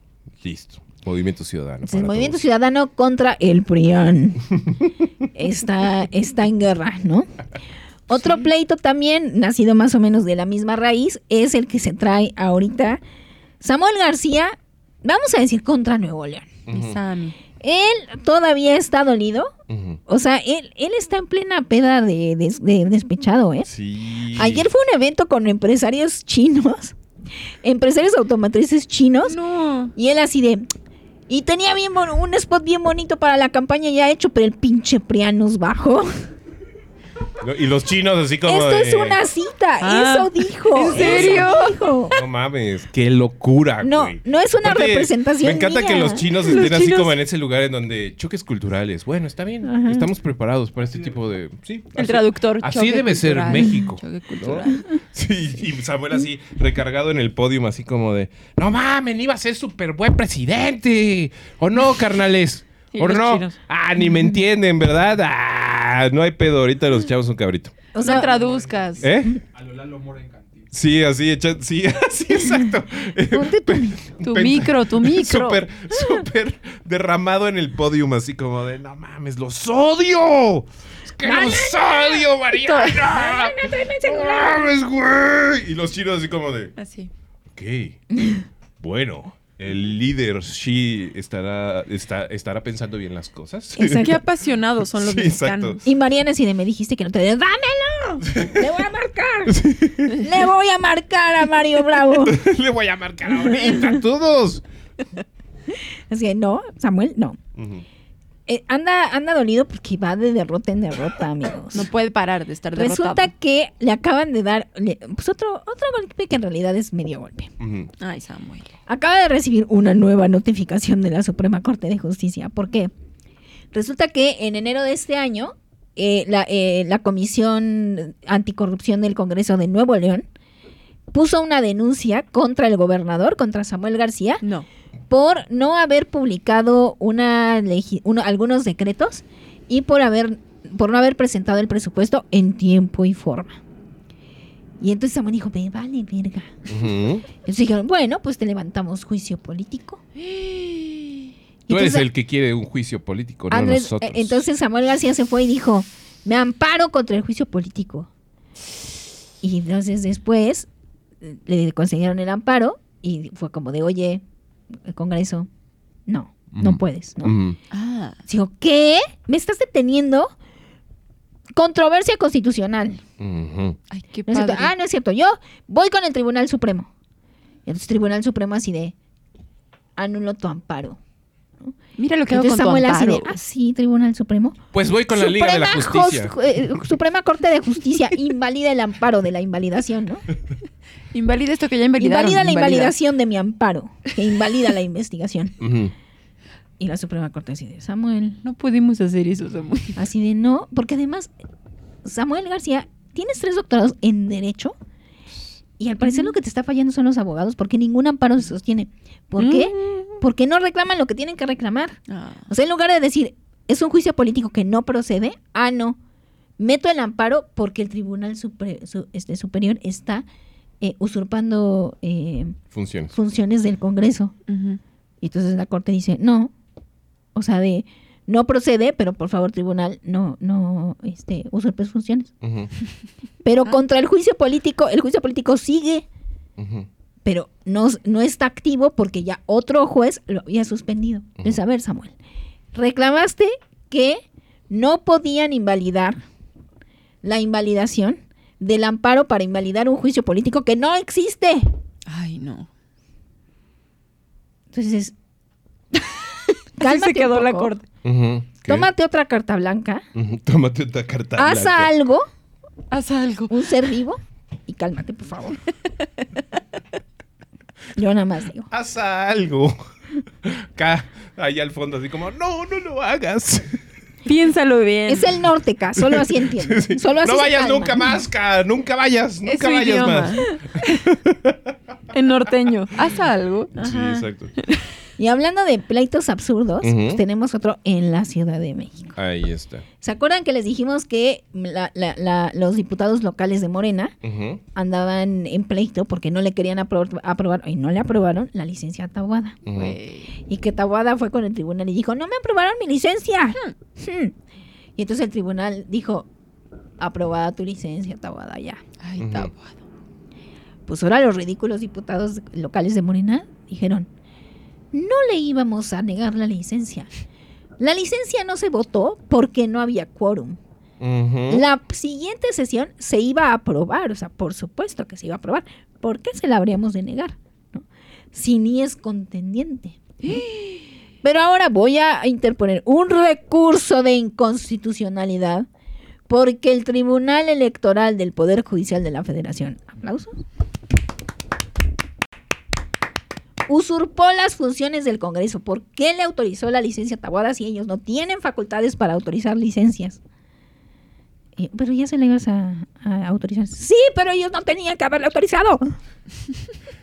Speaker 2: Listo. Movimiento Ciudadano.
Speaker 4: El Movimiento
Speaker 2: todos.
Speaker 4: Ciudadano contra el PRIAN está, está en guerra, ¿no? Otro pleito también, nacido más o menos de la misma raíz, es el que se trae ahorita Samuel García, vamos a decir contra Nuevo León.
Speaker 3: Sammy.
Speaker 4: Él todavía está dolido, o sea, él, él está en plena peda de, de- de despechado, ¿eh?
Speaker 2: Sí.
Speaker 4: Ayer fue un evento con empresarios chinos, empresarios automotrices chinos,
Speaker 3: No.
Speaker 4: y él así de... Y tenía bien un spot bien bonito para la campaña ya hecho, pero el pinche Prián nos bajó.
Speaker 2: Y los chinos así como
Speaker 4: Esto
Speaker 2: de-
Speaker 4: es una cita,
Speaker 3: Ah,
Speaker 4: eso dijo.
Speaker 3: ¿en serio?
Speaker 4: dijo.
Speaker 2: No mames, qué locura,
Speaker 4: No,
Speaker 2: güey.
Speaker 4: no es una
Speaker 2: Aparte,
Speaker 4: representación
Speaker 2: Me encanta
Speaker 4: mía.
Speaker 2: que los chinos
Speaker 3: Los
Speaker 2: estén así
Speaker 3: chinos-
Speaker 2: como en ese lugar en donde choques culturales. Bueno, está bien.
Speaker 4: Ajá.
Speaker 2: Estamos preparados para este tipo de. Sí.
Speaker 3: El
Speaker 2: así-
Speaker 3: traductor.
Speaker 2: Así debe ser. México.
Speaker 3: Choque
Speaker 2: ¿no?
Speaker 3: cultural.
Speaker 2: Sí, y Samuel así recargado en el podio, así como de: No mames, iba a ser súper buen presidente. ¿O no, carnales? ¿O no?
Speaker 3: chinos.
Speaker 2: Ah, ni me entienden, ¿verdad? Ah, no hay pedo. Ahorita los echamos un cabrito.
Speaker 4: O
Speaker 3: no
Speaker 4: sea,
Speaker 3: traduzcas.
Speaker 2: ¿Eh?
Speaker 6: A lo Lalo Mora en Cantina.
Speaker 2: Sí, así, echa- sí, sí, exacto.
Speaker 4: ponte tu-
Speaker 3: micro, tu micro.
Speaker 2: Súper, súper derramado en el podium, así como de, no mames, los odio. Es que los odio, Mariana. No mames, güey. Y los chinos así como de,
Speaker 3: Así.
Speaker 2: ok, bueno, el líder Xi estará, está, estará pensando bien las cosas.
Speaker 4: Exacto.
Speaker 3: Qué apasionados son los
Speaker 2: Sí, exacto.
Speaker 3: mexicanos.
Speaker 4: Y Mariana, si me dijiste que no te des, ¡dámelo! ¡Le voy a marcar! ¡Le voy a marcar a Mario Bravo!
Speaker 2: Le voy a marcar ahorita a todos.
Speaker 4: Así que no, Samuel, no.
Speaker 2: Ujú.
Speaker 4: Eh, anda, anda dolido porque va de derrota en derrota, amigos.
Speaker 3: No puede parar de estar
Speaker 4: Resulta
Speaker 3: derrotado.
Speaker 4: que le acaban de dar le- pues otro, otro golpe que en realidad es medio golpe.
Speaker 2: Ujú.
Speaker 3: Ay, Samuel.
Speaker 4: Acaba de recibir una nueva notificación de la Suprema Corte de Justicia. ¿Por qué? Resulta que en enero de este año, eh, la, eh, la Comisión Anticorrupción del Congreso de Nuevo León puso una denuncia contra el gobernador, contra Samuel García,
Speaker 3: No.
Speaker 4: por no haber publicado una uno- algunos decretos y por haber por no haber presentado el presupuesto en tiempo y forma. Y entonces Samuel dijo, me vale verga.
Speaker 2: Ujú.
Speaker 4: Entonces dijeron, bueno, pues te levantamos juicio político.
Speaker 2: Tú eres
Speaker 4: Entonces,
Speaker 2: el que quiere un juicio político, no
Speaker 4: Andrés-
Speaker 2: nosotros.
Speaker 4: eh, entonces Samuel García se fue y dijo, me amparo contra el juicio político. Y entonces después le consiguieron el amparo y fue como de, oye, el Congreso, no, no puedes, ¿no?
Speaker 3: Ah.
Speaker 4: Digo, ¿qué? ¿Me estás deteniendo? Controversia constitucional.
Speaker 3: Ay, qué
Speaker 4: No
Speaker 3: padre.
Speaker 4: Ah, no es cierto. Yo voy con el Tribunal Supremo. Y entonces Tribunal Supremo así de anulo tu amparo.
Speaker 3: Mira lo que hago
Speaker 4: Entonces
Speaker 3: con tu
Speaker 4: Samuel así de, ah, sí, Tribunal Supremo.
Speaker 2: Pues voy con la Liga de la
Speaker 4: Suprema
Speaker 2: Justicia.
Speaker 4: Eh, Suprema Corte de Justicia invalida el amparo de la invalidación, ¿no?
Speaker 3: Invalida esto que ya invalidaron.
Speaker 4: Invalida la
Speaker 3: invalida.
Speaker 4: invalidación de mi amparo, que invalida la investigación. Y la Suprema Corte así de, Samuel,
Speaker 3: No pudimos hacer eso, Samuel.
Speaker 4: así de no, porque además Samuel García, tienes tres doctorados en Derecho y al parecer lo que te está fallando son los abogados porque ningún amparo se sostiene. ¿Por qué? Porque no reclaman lo que tienen que reclamar.
Speaker 3: Ah.
Speaker 4: O sea, en lugar de decir, es un juicio político que no procede, ah, no, meto el amparo porque el Tribunal Supre- su- este, Superior está eh, usurpando eh,
Speaker 2: Funciones.
Speaker 4: funciones del Congreso. Y entonces la Corte dice, no, o sea, de no procede, pero por favor, Tribunal, no, no este, usurpes funciones. Pero contra el juicio político, el juicio político sigue, pero no, no está activo porque ya otro juez lo había suspendido. Entonces, a ver, Samuel, reclamaste que no podían invalidar la invalidación del amparo para invalidar un juicio político que no existe.
Speaker 3: Ay, no.
Speaker 4: Entonces,
Speaker 3: Así
Speaker 4: cálmate
Speaker 3: se quedó
Speaker 4: un
Speaker 3: la corte.
Speaker 4: Tómate otra carta blanca.
Speaker 2: Tómate otra carta
Speaker 4: haz
Speaker 2: blanca.
Speaker 4: algo,
Speaker 3: Haz algo.
Speaker 4: un ser vivo, y cálmate, por favor. Yo nada más digo.
Speaker 2: Haz algo. Acá, ahí al fondo, así como, no, no lo hagas.
Speaker 3: Piénsalo bien.
Speaker 4: Es el norte, K, solo así entiendo. Solo así
Speaker 2: no vayas
Speaker 4: calma.
Speaker 2: nunca más, Ka. Nunca vayas.
Speaker 3: Es
Speaker 2: Nunca
Speaker 3: su
Speaker 2: vayas
Speaker 3: idioma.
Speaker 2: más.
Speaker 3: En norteño. Haz algo.
Speaker 2: Sí, exacto.
Speaker 4: Y hablando de pleitos absurdos, pues tenemos otro en la Ciudad de México.
Speaker 2: Ahí está.
Speaker 4: ¿Se acuerdan que les dijimos que la- la- la- los diputados locales de Morena andaban en pleito porque no le querían apro- aprobar, y no le aprobaron la licencia a Tabuada? Y que Tabuada fue con el tribunal y dijo, no me aprobaron mi licencia. Hmm. Y entonces el tribunal dijo, aprobada tu licencia, Tabuada, ya.
Speaker 3: Ay,
Speaker 2: Ujú.
Speaker 3: tabuado.
Speaker 4: Pues ahora los ridículos diputados locales de Morena dijeron, no le íbamos a negar la licencia. La licencia no se votó porque no había quórum. La siguiente sesión se iba a aprobar, o sea, por supuesto que se iba a aprobar. ¿Por qué se la habríamos de negar? ¿no? Si ni es contendiente. ¿no? Pero ahora voy a interponer un recurso de inconstitucionalidad porque el Tribunal Electoral del Poder Judicial de la Federación, aplausos, usurpó las funciones del Congreso. ¿Por qué le autorizó la licencia a Taboada si ellos no tienen facultades para autorizar licencias? Eh, pero ya se le ibas a, a autorizar. Sí, pero ellos no tenían que haberle autorizado.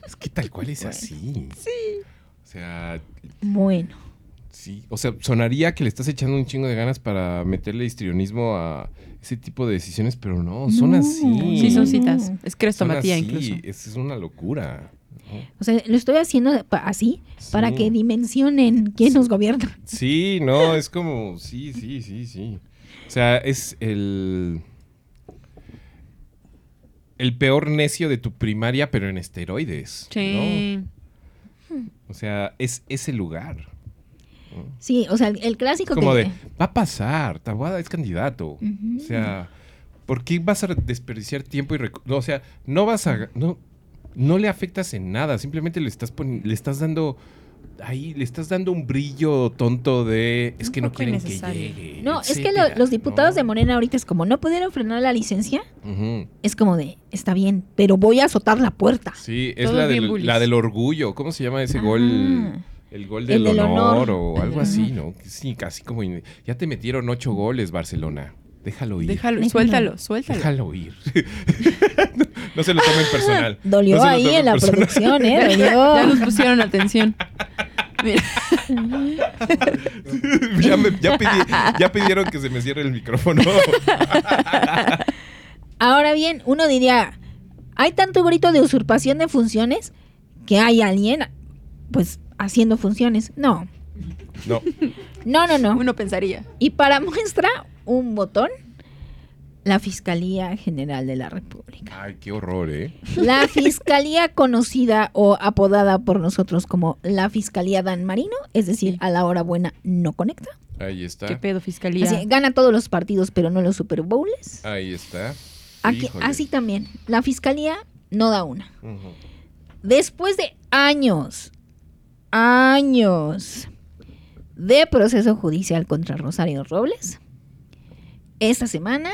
Speaker 2: Es que tal cual es así. Sí. O sea,
Speaker 4: Bueno,
Speaker 2: sí. O sea, sonaría que le estás echando un chingo de ganas para meterle histrionismo a ese tipo de decisiones, pero no, son
Speaker 4: No.
Speaker 2: así.
Speaker 3: Sí, son citas. Es crestomatía incluso.
Speaker 2: Es, es una locura.
Speaker 4: O sea, lo estoy haciendo así para que dimensionen quién nos gobierna.
Speaker 2: Sí, no, es como, sí, sí, sí, sí. O sea, es el... El peor necio de tu primaria, pero en esteroides.
Speaker 3: Sí.
Speaker 2: ¿no? O sea, es ese lugar.
Speaker 4: Sí, o sea, el, el clásico
Speaker 2: Como
Speaker 4: que...
Speaker 2: de, va a pasar, Tabuada es candidato. O sea, ¿por qué vas a desperdiciar tiempo y no, O sea, no vas a... No, no le afectas en nada, simplemente le estás, le estás dando ahí le estás dando un brillo tonto de es
Speaker 3: Un
Speaker 2: que no quieren que llegue.
Speaker 4: No, es que lo- los diputados
Speaker 2: ¿no?
Speaker 4: de Morena ahorita es como no pudieron frenar la licencia, es como de, está bien, pero voy a azotar la puerta.
Speaker 2: Sí, es la del,
Speaker 3: bullies.
Speaker 2: la del orgullo. ¿Cómo se llama ese
Speaker 4: Ah.
Speaker 2: gol? El gol
Speaker 4: El
Speaker 2: del, honor,
Speaker 4: honor.
Speaker 2: o algo así, ¿no? Sí, casi como... Ya te metieron ocho goles, Barcelona. Déjalo ir.
Speaker 3: Déjalo, suéltalo, suéltalo.
Speaker 2: Déjalo ir. no, no se lo tomen personal.
Speaker 4: Dolió
Speaker 2: No
Speaker 4: ahí en la
Speaker 2: personal.
Speaker 4: producción, ¿eh?
Speaker 3: Ya nos
Speaker 4: Dolió.
Speaker 3: pusieron atención. Mira,
Speaker 2: ya, me- ya pidi- ya pidieron que se me cierre el micrófono.
Speaker 4: Ahora bien, uno diría, hay tanto grito de usurpación de funciones que hay alguien, pues, haciendo funciones. No,
Speaker 2: no.
Speaker 4: no, no, no.
Speaker 3: uno pensaría.
Speaker 4: Y para muestra, un botón, la Fiscalía General de la República.
Speaker 2: Ay, qué horror, ¿eh?
Speaker 4: La Fiscalía conocida o apodada por nosotros como la Fiscalía Dan Marino, es decir, a la hora buena no conecta.
Speaker 2: Ahí está.
Speaker 3: ¿Qué pedo, fiscalía?
Speaker 4: Así, gana todos los partidos, pero no los Super Bowls.
Speaker 2: Ahí está.
Speaker 4: Aquí, así también, la Fiscalía no da una. Después de años, años de proceso judicial contra Rosario Robles, esta semana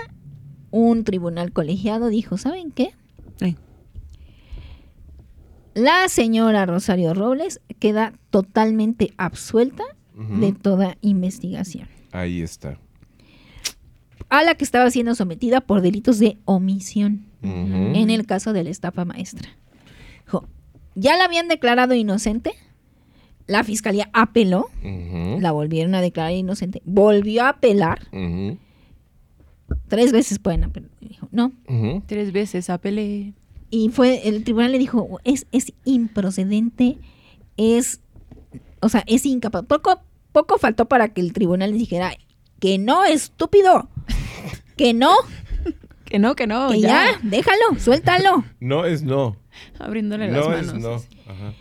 Speaker 4: un tribunal colegiado dijo, ¿saben qué? La señora Rosario Robles queda totalmente absuelta de toda investigación,
Speaker 2: Ahí está.
Speaker 4: a la que estaba siendo sometida por delitos de omisión en el caso de la estafa maestra. Dijo, ya la habían declarado inocente, la fiscalía apeló, la volvieron a declarar inocente, volvió a apelar, tres veces pueden apelar. Dijo, no.
Speaker 3: Tres veces apelé.
Speaker 4: Y fue, el tribunal le dijo, es, es improcedente, es, o sea, es incapaz. Poco, poco faltó para que el tribunal le dijera que no, estúpido, que no,
Speaker 3: Que no, que no,
Speaker 4: que
Speaker 3: ya.
Speaker 4: ya, déjalo, suéltalo.
Speaker 2: No es no.
Speaker 3: Abriéndole las
Speaker 2: No
Speaker 3: manos.
Speaker 2: es no.
Speaker 3: así.
Speaker 2: Ajá.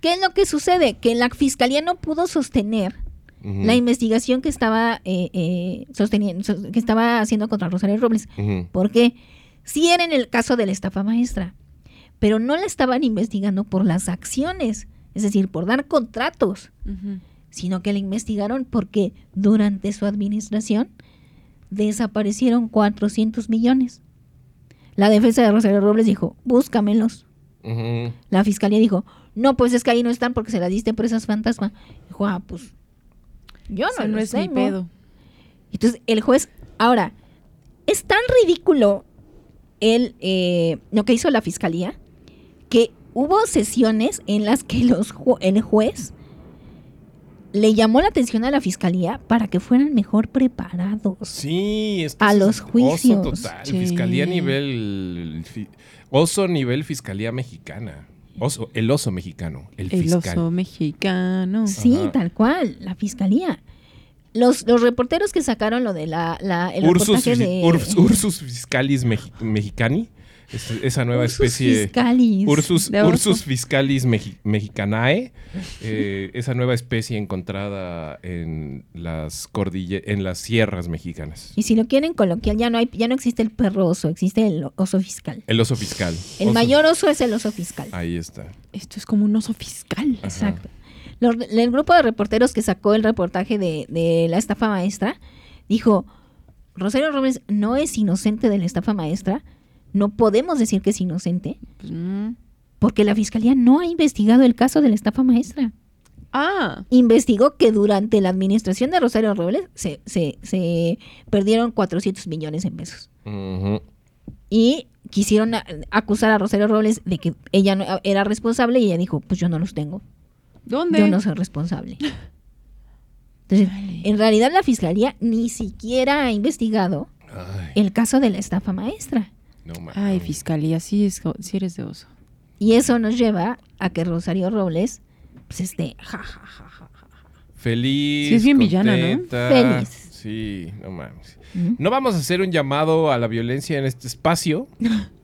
Speaker 4: ¿Qué es lo que sucede? Que la fiscalía no pudo sostener la investigación que estaba eh, eh, sosteniendo, sos- que estaba haciendo contra Rosario Robles.
Speaker 2: Ujú.
Speaker 4: Porque sí era en el caso de la estafa maestra, pero no la estaban investigando por las acciones, es decir, por dar contratos, sino que la investigaron porque durante su administración desaparecieron 400 millones. La defensa de Rosario Robles dijo, búscamelos. La fiscalía dijo, no, pues es que ahí no están porque se las diste a empresas fantasma. Dijo, ah, pues yo no,
Speaker 3: Eso no es mi
Speaker 4: tengo".
Speaker 3: pedo.
Speaker 4: Entonces el juez, ahora, es tan ridículo el, eh, lo que hizo la fiscalía que hubo sesiones en las que los ju- el juez le llamó la atención a la fiscalía para que fueran mejor preparados.
Speaker 2: Sí, es que
Speaker 4: A
Speaker 2: eso
Speaker 4: los
Speaker 2: es oso
Speaker 4: juicios.
Speaker 2: total.
Speaker 3: Sí.
Speaker 2: Fiscalía nivel. oso nivel fiscalía mexicana. Oso, el oso mexicano. El,
Speaker 3: El
Speaker 2: fiscal.
Speaker 3: oso mexicano.
Speaker 4: Sí,
Speaker 2: Ajá.
Speaker 4: tal cual, la fiscalía. Los, los reporteros que sacaron lo de la, la el
Speaker 2: Ursus,
Speaker 4: reportaje de
Speaker 2: Urs- Ursus fiscalis mexicani. Es- esa nueva
Speaker 4: Ursus
Speaker 2: especie.
Speaker 4: fiscalis.
Speaker 2: Ursus, fiscalis mexi- mexicanae, eh, esa nueva especie encontrada en las cordille en las sierras mexicanas.
Speaker 4: Y si lo quieren coloquial, ya no hay, ya no existe el perro oso, existe el oso fiscal.
Speaker 2: El oso fiscal.
Speaker 4: El
Speaker 2: Oso-
Speaker 4: mayor oso es el oso fiscal.
Speaker 2: Ahí está.
Speaker 3: Esto es como un oso fiscal.
Speaker 2: Ajá.
Speaker 4: Exacto. Los- el grupo de reporteros que sacó el reportaje de, de la estafa maestra dijo, Rosario Robles no es inocente de la estafa maestra, no podemos decir que es inocente,
Speaker 3: Pues, mm.
Speaker 4: porque la fiscalía no ha investigado el caso de la estafa maestra.
Speaker 3: Ah,
Speaker 4: Investigó que durante la administración de Rosario Robles se, se- se perdieron 400 millones en pesos. Y quisieron a- acusar a Rosario Robles de que ella no, era responsable y ella dijo, pues yo no los tengo.
Speaker 3: ¿dónde?
Speaker 4: Yo no soy responsable. Entonces, en realidad la fiscalía ni siquiera ha investigado
Speaker 2: Ay,
Speaker 4: el caso de la estafa maestra.
Speaker 2: No mames.
Speaker 3: Ay, fiscalía, sí, es, sí eres de oso.
Speaker 4: Y eso nos lleva a que Rosario Robles pues esté ja, ja, ja, ja, ja.
Speaker 2: Feliz.
Speaker 3: Sí, es bien villana, ¿no?
Speaker 2: contenta.
Speaker 4: Feliz.
Speaker 2: Sí, no mames.
Speaker 4: ¿Mm?
Speaker 2: No vamos a hacer un llamado a la violencia en este espacio.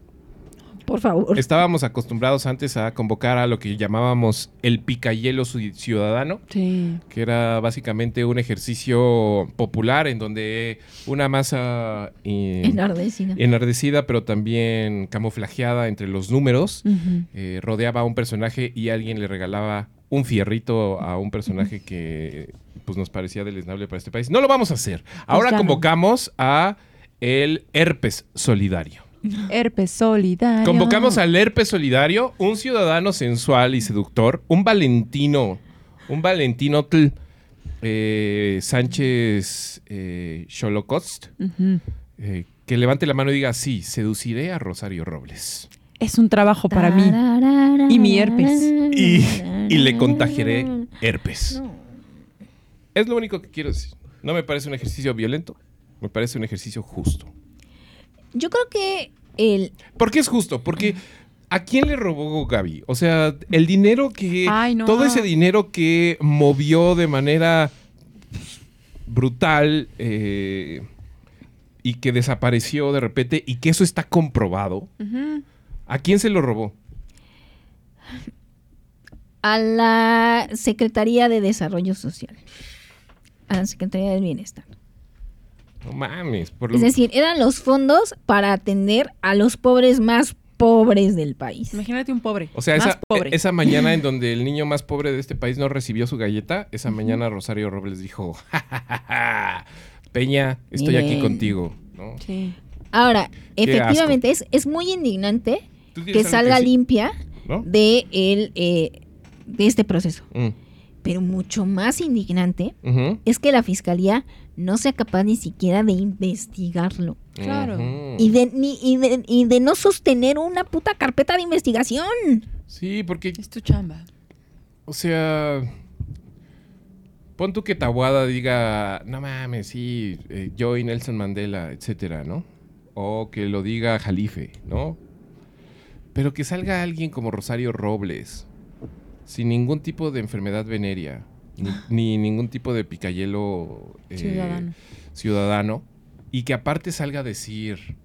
Speaker 4: Por favor.
Speaker 2: Estábamos acostumbrados antes a convocar a lo que llamábamos el picayelo ci- ciudadano,
Speaker 3: Sí.
Speaker 2: que era básicamente un ejercicio popular en donde una masa eh,
Speaker 4: Enardecida.
Speaker 2: enardecida, pero también camuflajeada entre los números, eh, rodeaba a un personaje y alguien le regalaba un fierrito a un personaje que pues nos parecía deleznable para este país. No lo vamos a hacer. Ahora
Speaker 3: ya no.
Speaker 2: convocamos a el herpes solidario.
Speaker 3: Herpes solidario.
Speaker 2: Convocamos al herpes solidario, un ciudadano sensual y seductor, un Valentino, un Valentino tl, eh, Sánchez eh, Xolocost, eh, que levante la mano y diga, sí, seduciré a Rosario Robles.
Speaker 3: Es un trabajo para mí. Y mi herpes.
Speaker 2: Y, y le contagiaré herpes. Es lo único que quiero decir. No me parece un ejercicio violento, me parece un ejercicio justo.
Speaker 4: Yo creo que el
Speaker 2: ¿Por qué es justo? Porque ¿a quién le robó Gaby? O sea, el dinero que...
Speaker 3: Ay, no.
Speaker 2: Todo ese dinero que movió de manera brutal eh, y que desapareció de repente y que eso está comprobado. ¿A quién se lo robó?
Speaker 4: a la Secretaría de Desarrollo Social, a la Secretaría del Bienestar.
Speaker 2: No mames. Por lo-
Speaker 4: Es decir, eran los fondos para atender a los pobres más pobres del país.
Speaker 3: Imagínate un pobre.
Speaker 2: O sea,
Speaker 3: más
Speaker 2: esa,
Speaker 3: pobre.
Speaker 2: esa mañana en donde el niño más pobre de este país no recibió su galleta, esa mañana Rosario Robles dijo, "Ja, ja, ja, ja, Peña, estoy aquí contigo. ¿no?
Speaker 3: Sí.
Speaker 4: Ahora,
Speaker 2: Qué
Speaker 4: efectivamente, es, es muy indignante
Speaker 2: ¿Tú tienes
Speaker 4: que salga limpia
Speaker 2: ¿No?
Speaker 4: de, el, eh, de este proceso.
Speaker 2: Mm,
Speaker 4: Pero mucho más indignante es que la fiscalía no sea capaz ni siquiera de investigarlo.
Speaker 3: Claro.
Speaker 4: Y de, ni, y, de, y de no sostener una puta carpeta de investigación.
Speaker 2: Sí, porque,
Speaker 3: Es tu chamba.
Speaker 2: o sea, pon tú que Tabuada diga, no mames, sí, eh, yo y Nelson Mandela, etcétera, ¿no? O que lo diga Jalife, ¿no? Pero que salga alguien como Rosario Robles, sin ningún tipo de enfermedad venérea, ni, ni ningún tipo de picayelo eh,
Speaker 3: Ciudadano.
Speaker 2: ciudadano, y que aparte salga a decir,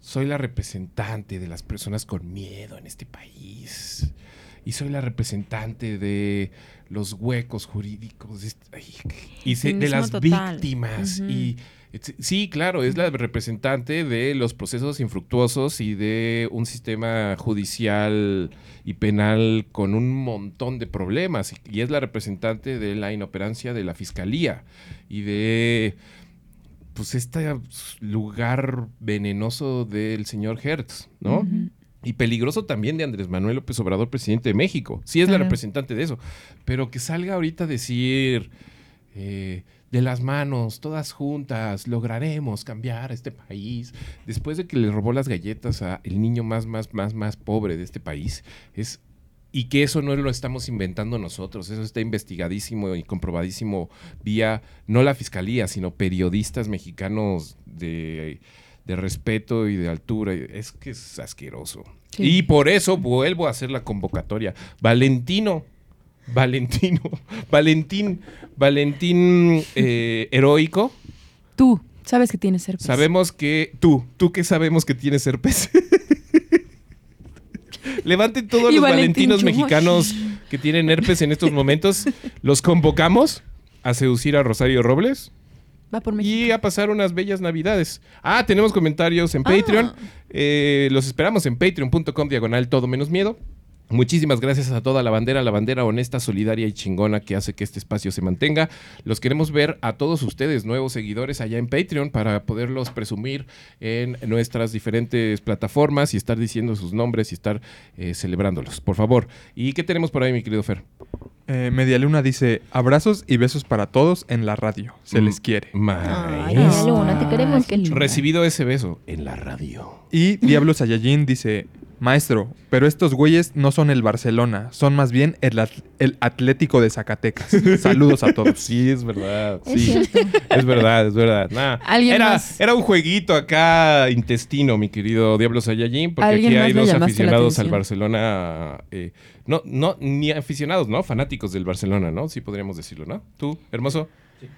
Speaker 2: soy la representante de las personas con miedo en este país, y soy la representante de los huecos jurídicos, este- y se- de las
Speaker 3: total.
Speaker 2: víctimas, y Sí, claro, es la representante de los procesos infructuosos y de un sistema judicial y penal con un montón de problemas. Y, es la representante de la inoperancia de la fiscalía y de pues este lugar venenoso del señor Hertz, ¿no? Y peligroso también de Andrés Manuel López Obrador, presidente de México. Sí es la representante de eso. Pero que salga ahorita a decir, eh, de las manos, todas juntas, lograremos cambiar este país. Después de que le robó las galletas a el niño más, más, más, más pobre de este país, es... Y que eso no lo estamos inventando nosotros, eso está investigadísimo y comprobadísimo vía, no la fiscalía, sino periodistas mexicanos de, de respeto y de altura. Es que es asqueroso.
Speaker 3: Sí.
Speaker 2: Y por eso vuelvo a hacer la convocatoria. Valentino, Valentino, Valentín, Valentín eh, heroico.
Speaker 3: Tú, sabes que tienes herpes.
Speaker 2: Sabemos que tú, tú que sabemos que tienes herpes. Levanten todos
Speaker 3: Y
Speaker 2: los
Speaker 3: Valentín
Speaker 2: valentinos mexicanos que tienen herpes en estos momentos. Los convocamos a seducir a Rosario Robles
Speaker 3: Va por México.
Speaker 2: y a pasar unas bellas navidades. Ah, tenemos comentarios en
Speaker 3: Ah.
Speaker 2: Patreon. Eh, los esperamos en patreon.com diagonal todo menos miedo. Muchísimas gracias a toda la bandera, la bandera honesta, solidaria y chingona que hace que este espacio se mantenga. Los queremos ver a todos ustedes, nuevos seguidores allá en Patreon, para poderlos presumir en nuestras diferentes plataformas y estar diciendo sus nombres y estar eh, celebrándolos, por favor. ¿Y qué tenemos por ahí, mi querido Fer?
Speaker 6: Eh, Medialuna dice, abrazos y besos para todos en la radio. Se
Speaker 2: Mm.
Speaker 6: les quiere.
Speaker 4: Ay,
Speaker 2: Maíz.
Speaker 4: Luna, te queremos.
Speaker 3: lindo.
Speaker 2: Recibido ese beso en la radio.
Speaker 6: Y Diablo Saiyajin dice, maestro, pero estos güeyes no son el Barcelona, son más bien el, at- el Atlético de Zacatecas. Saludos a todos.
Speaker 2: Sí, es verdad. Sí. Es verdad, es verdad. Nah,
Speaker 3: ¿Alguien
Speaker 2: era,
Speaker 3: más?
Speaker 2: era un jueguito acá intestino, mi querido Diablo Saiyajin, porque
Speaker 3: ¿Alguien
Speaker 2: aquí hay dos aficionados al? Barcelona. eh, no, no, ni aficionados, ¿no? Fanáticos del Barcelona, ¿no? Sí podríamos decirlo, ¿no? ¿Tú, hermoso?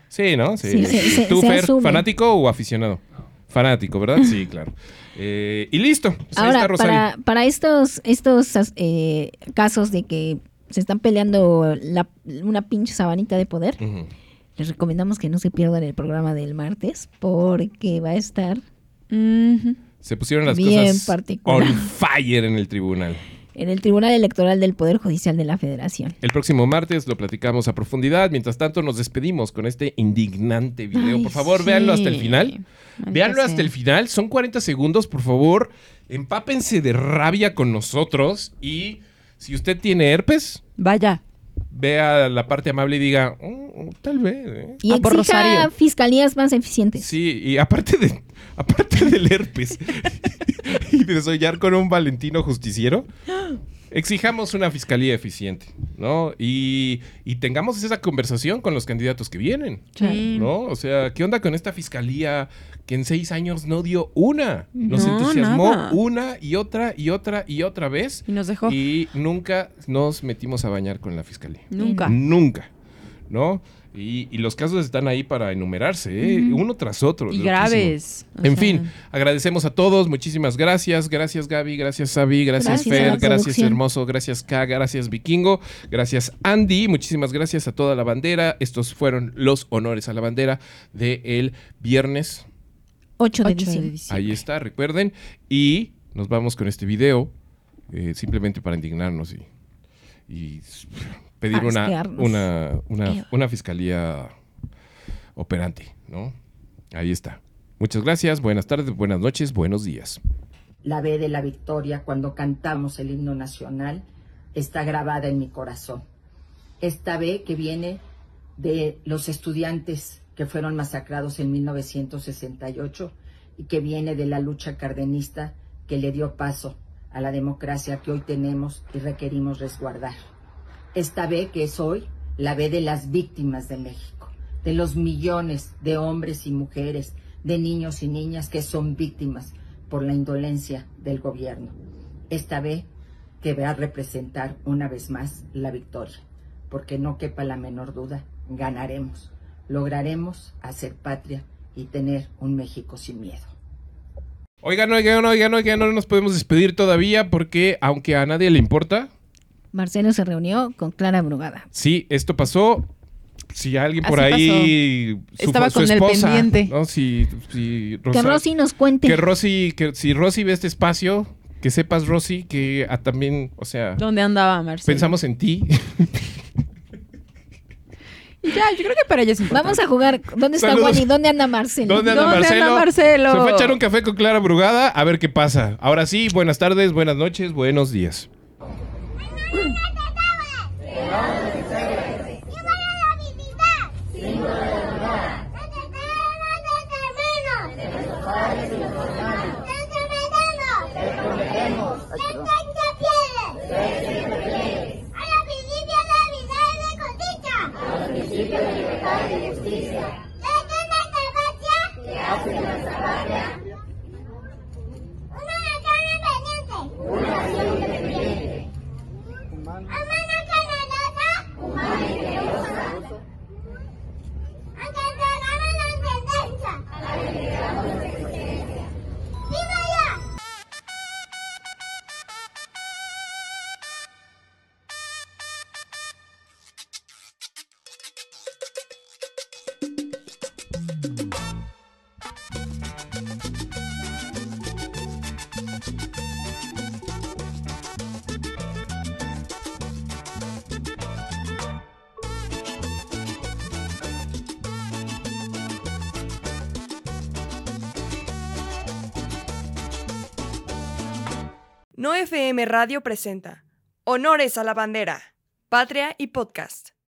Speaker 2: Sí, ¿no? Sí.
Speaker 4: Sí, se-
Speaker 2: ¿Tú,
Speaker 4: se
Speaker 2: Fer,
Speaker 4: asume.
Speaker 2: fanático o aficionado? Fanático, ¿verdad? Sí, claro. Eh, y listo. Pues ahí está
Speaker 4: Ahora,
Speaker 2: Rosario.
Speaker 4: para, para estos, estos eh, casos de que se están peleando la- una pinche sabanita de poder, les recomendamos que no se pierdan el programa del martes porque va a estar.
Speaker 2: Se pusieron las
Speaker 4: Bien
Speaker 2: cosas
Speaker 4: particular.
Speaker 2: on fire en el tribunal.
Speaker 4: En el Tribunal Electoral del Poder Judicial de la Federación.
Speaker 2: El próximo martes lo platicamos a profundidad. Mientras tanto, nos despedimos con este indignante video.
Speaker 3: Ay,
Speaker 2: por favor,
Speaker 3: sí.
Speaker 2: véanlo hasta el final.
Speaker 3: Maldita
Speaker 2: Véanlo hasta el final. Son 40 segundos, por favor. Empápense de rabia con nosotros. Y si usted tiene herpes,
Speaker 3: Vaya.
Speaker 2: vea la parte amable y diga, "Mm, tal vez. ¿eh?".
Speaker 4: Y
Speaker 3: Ah,
Speaker 4: exija fiscalías más eficientes.
Speaker 2: Sí, y aparte de aparte del herpes y de soñar con un Valentino justiciero, exijamos una fiscalía eficiente, ¿no? Y, y tengamos esa conversación con los candidatos que vienen,
Speaker 3: Sí.
Speaker 2: ¿no? O sea, ¿qué onda con esta fiscalía que en seis años no dio una? Nos
Speaker 3: No,
Speaker 2: entusiasmó
Speaker 3: nada.
Speaker 2: una y otra y otra y otra vez
Speaker 3: Y nos dejó.
Speaker 2: y nunca nos metimos a bañar con la fiscalía.
Speaker 3: Nunca.
Speaker 2: Nunca, ¿no? Y, y los casos están ahí para enumerarse, ¿eh? Uno tras otro.
Speaker 3: Y
Speaker 2: loquísimo.
Speaker 3: graves. O
Speaker 2: En
Speaker 3: sea,
Speaker 2: fin, agradecemos a todos, muchísimas gracias. Gracias Gaby, gracias Sabi, gracias, Fer, gracias. Hermoso, gracias K, gracias Vikingo, gracias Andy, muchísimas gracias a toda la bandera. Estos fueron los honores a la bandera del viernes.
Speaker 4: 8 de
Speaker 3: ocho de
Speaker 4: diciembre.
Speaker 3: diciembre.
Speaker 2: Ahí está, recuerden. Y nos vamos con este video, eh, simplemente para indignarnos y, y pedir una, una, una, una fiscalía operante, ¿no? Ahí está. Muchas gracias, buenas tardes, buenas noches, buenos días.
Speaker 11: La B de la victoria cuando cantamos el himno nacional está grabada en mi corazón. Esta B que viene de los estudiantes que fueron masacrados en 1968 y que viene de la lucha cardenista que le dio paso a la democracia que hoy tenemos y requerimos resguardar. Esta B que es hoy la B de las víctimas de México, de los millones de hombres y mujeres, de niños y niñas que son víctimas por la indolencia del gobierno. Esta B que va a representar una vez más la victoria, porque no quepa la menor duda, ganaremos, lograremos hacer patria y tener un México sin miedo.
Speaker 2: Oigan, oigan, oigan, oigan, no nos podemos despedir todavía porque aunque a nadie le importa,
Speaker 4: Marcelo se reunió con Clara Brugada.
Speaker 2: sí, esto pasó. Si alguien por
Speaker 3: Así
Speaker 2: ahí su-
Speaker 3: Estaba
Speaker 2: su
Speaker 3: con el
Speaker 2: esposa,
Speaker 3: pendiente.
Speaker 2: ¿no? Si, si
Speaker 4: Que Rosy nos cuente.
Speaker 2: que Rosy, que si Rosy ve este espacio, que sepas Rosy que ah, también, o sea,
Speaker 3: ¿Dónde andaba Marcelo?
Speaker 2: pensamos en ti.
Speaker 3: Y ya, yo creo que para ella es importante.
Speaker 4: Vamos a jugar. ¿Dónde está
Speaker 2: Saludos.
Speaker 4: Wally? ¿Dónde anda Marcelo?
Speaker 2: ¿Dónde anda
Speaker 3: ¿Dónde
Speaker 2: Marcelo?
Speaker 3: anda Marcelo?
Speaker 2: Se fue a echar un café con Clara Brugada a ver qué pasa. Ahora sí, buenas tardes, buenas noches, buenos días.
Speaker 1: FM Radio presenta Honores a la Bandera, Patria y Podcast.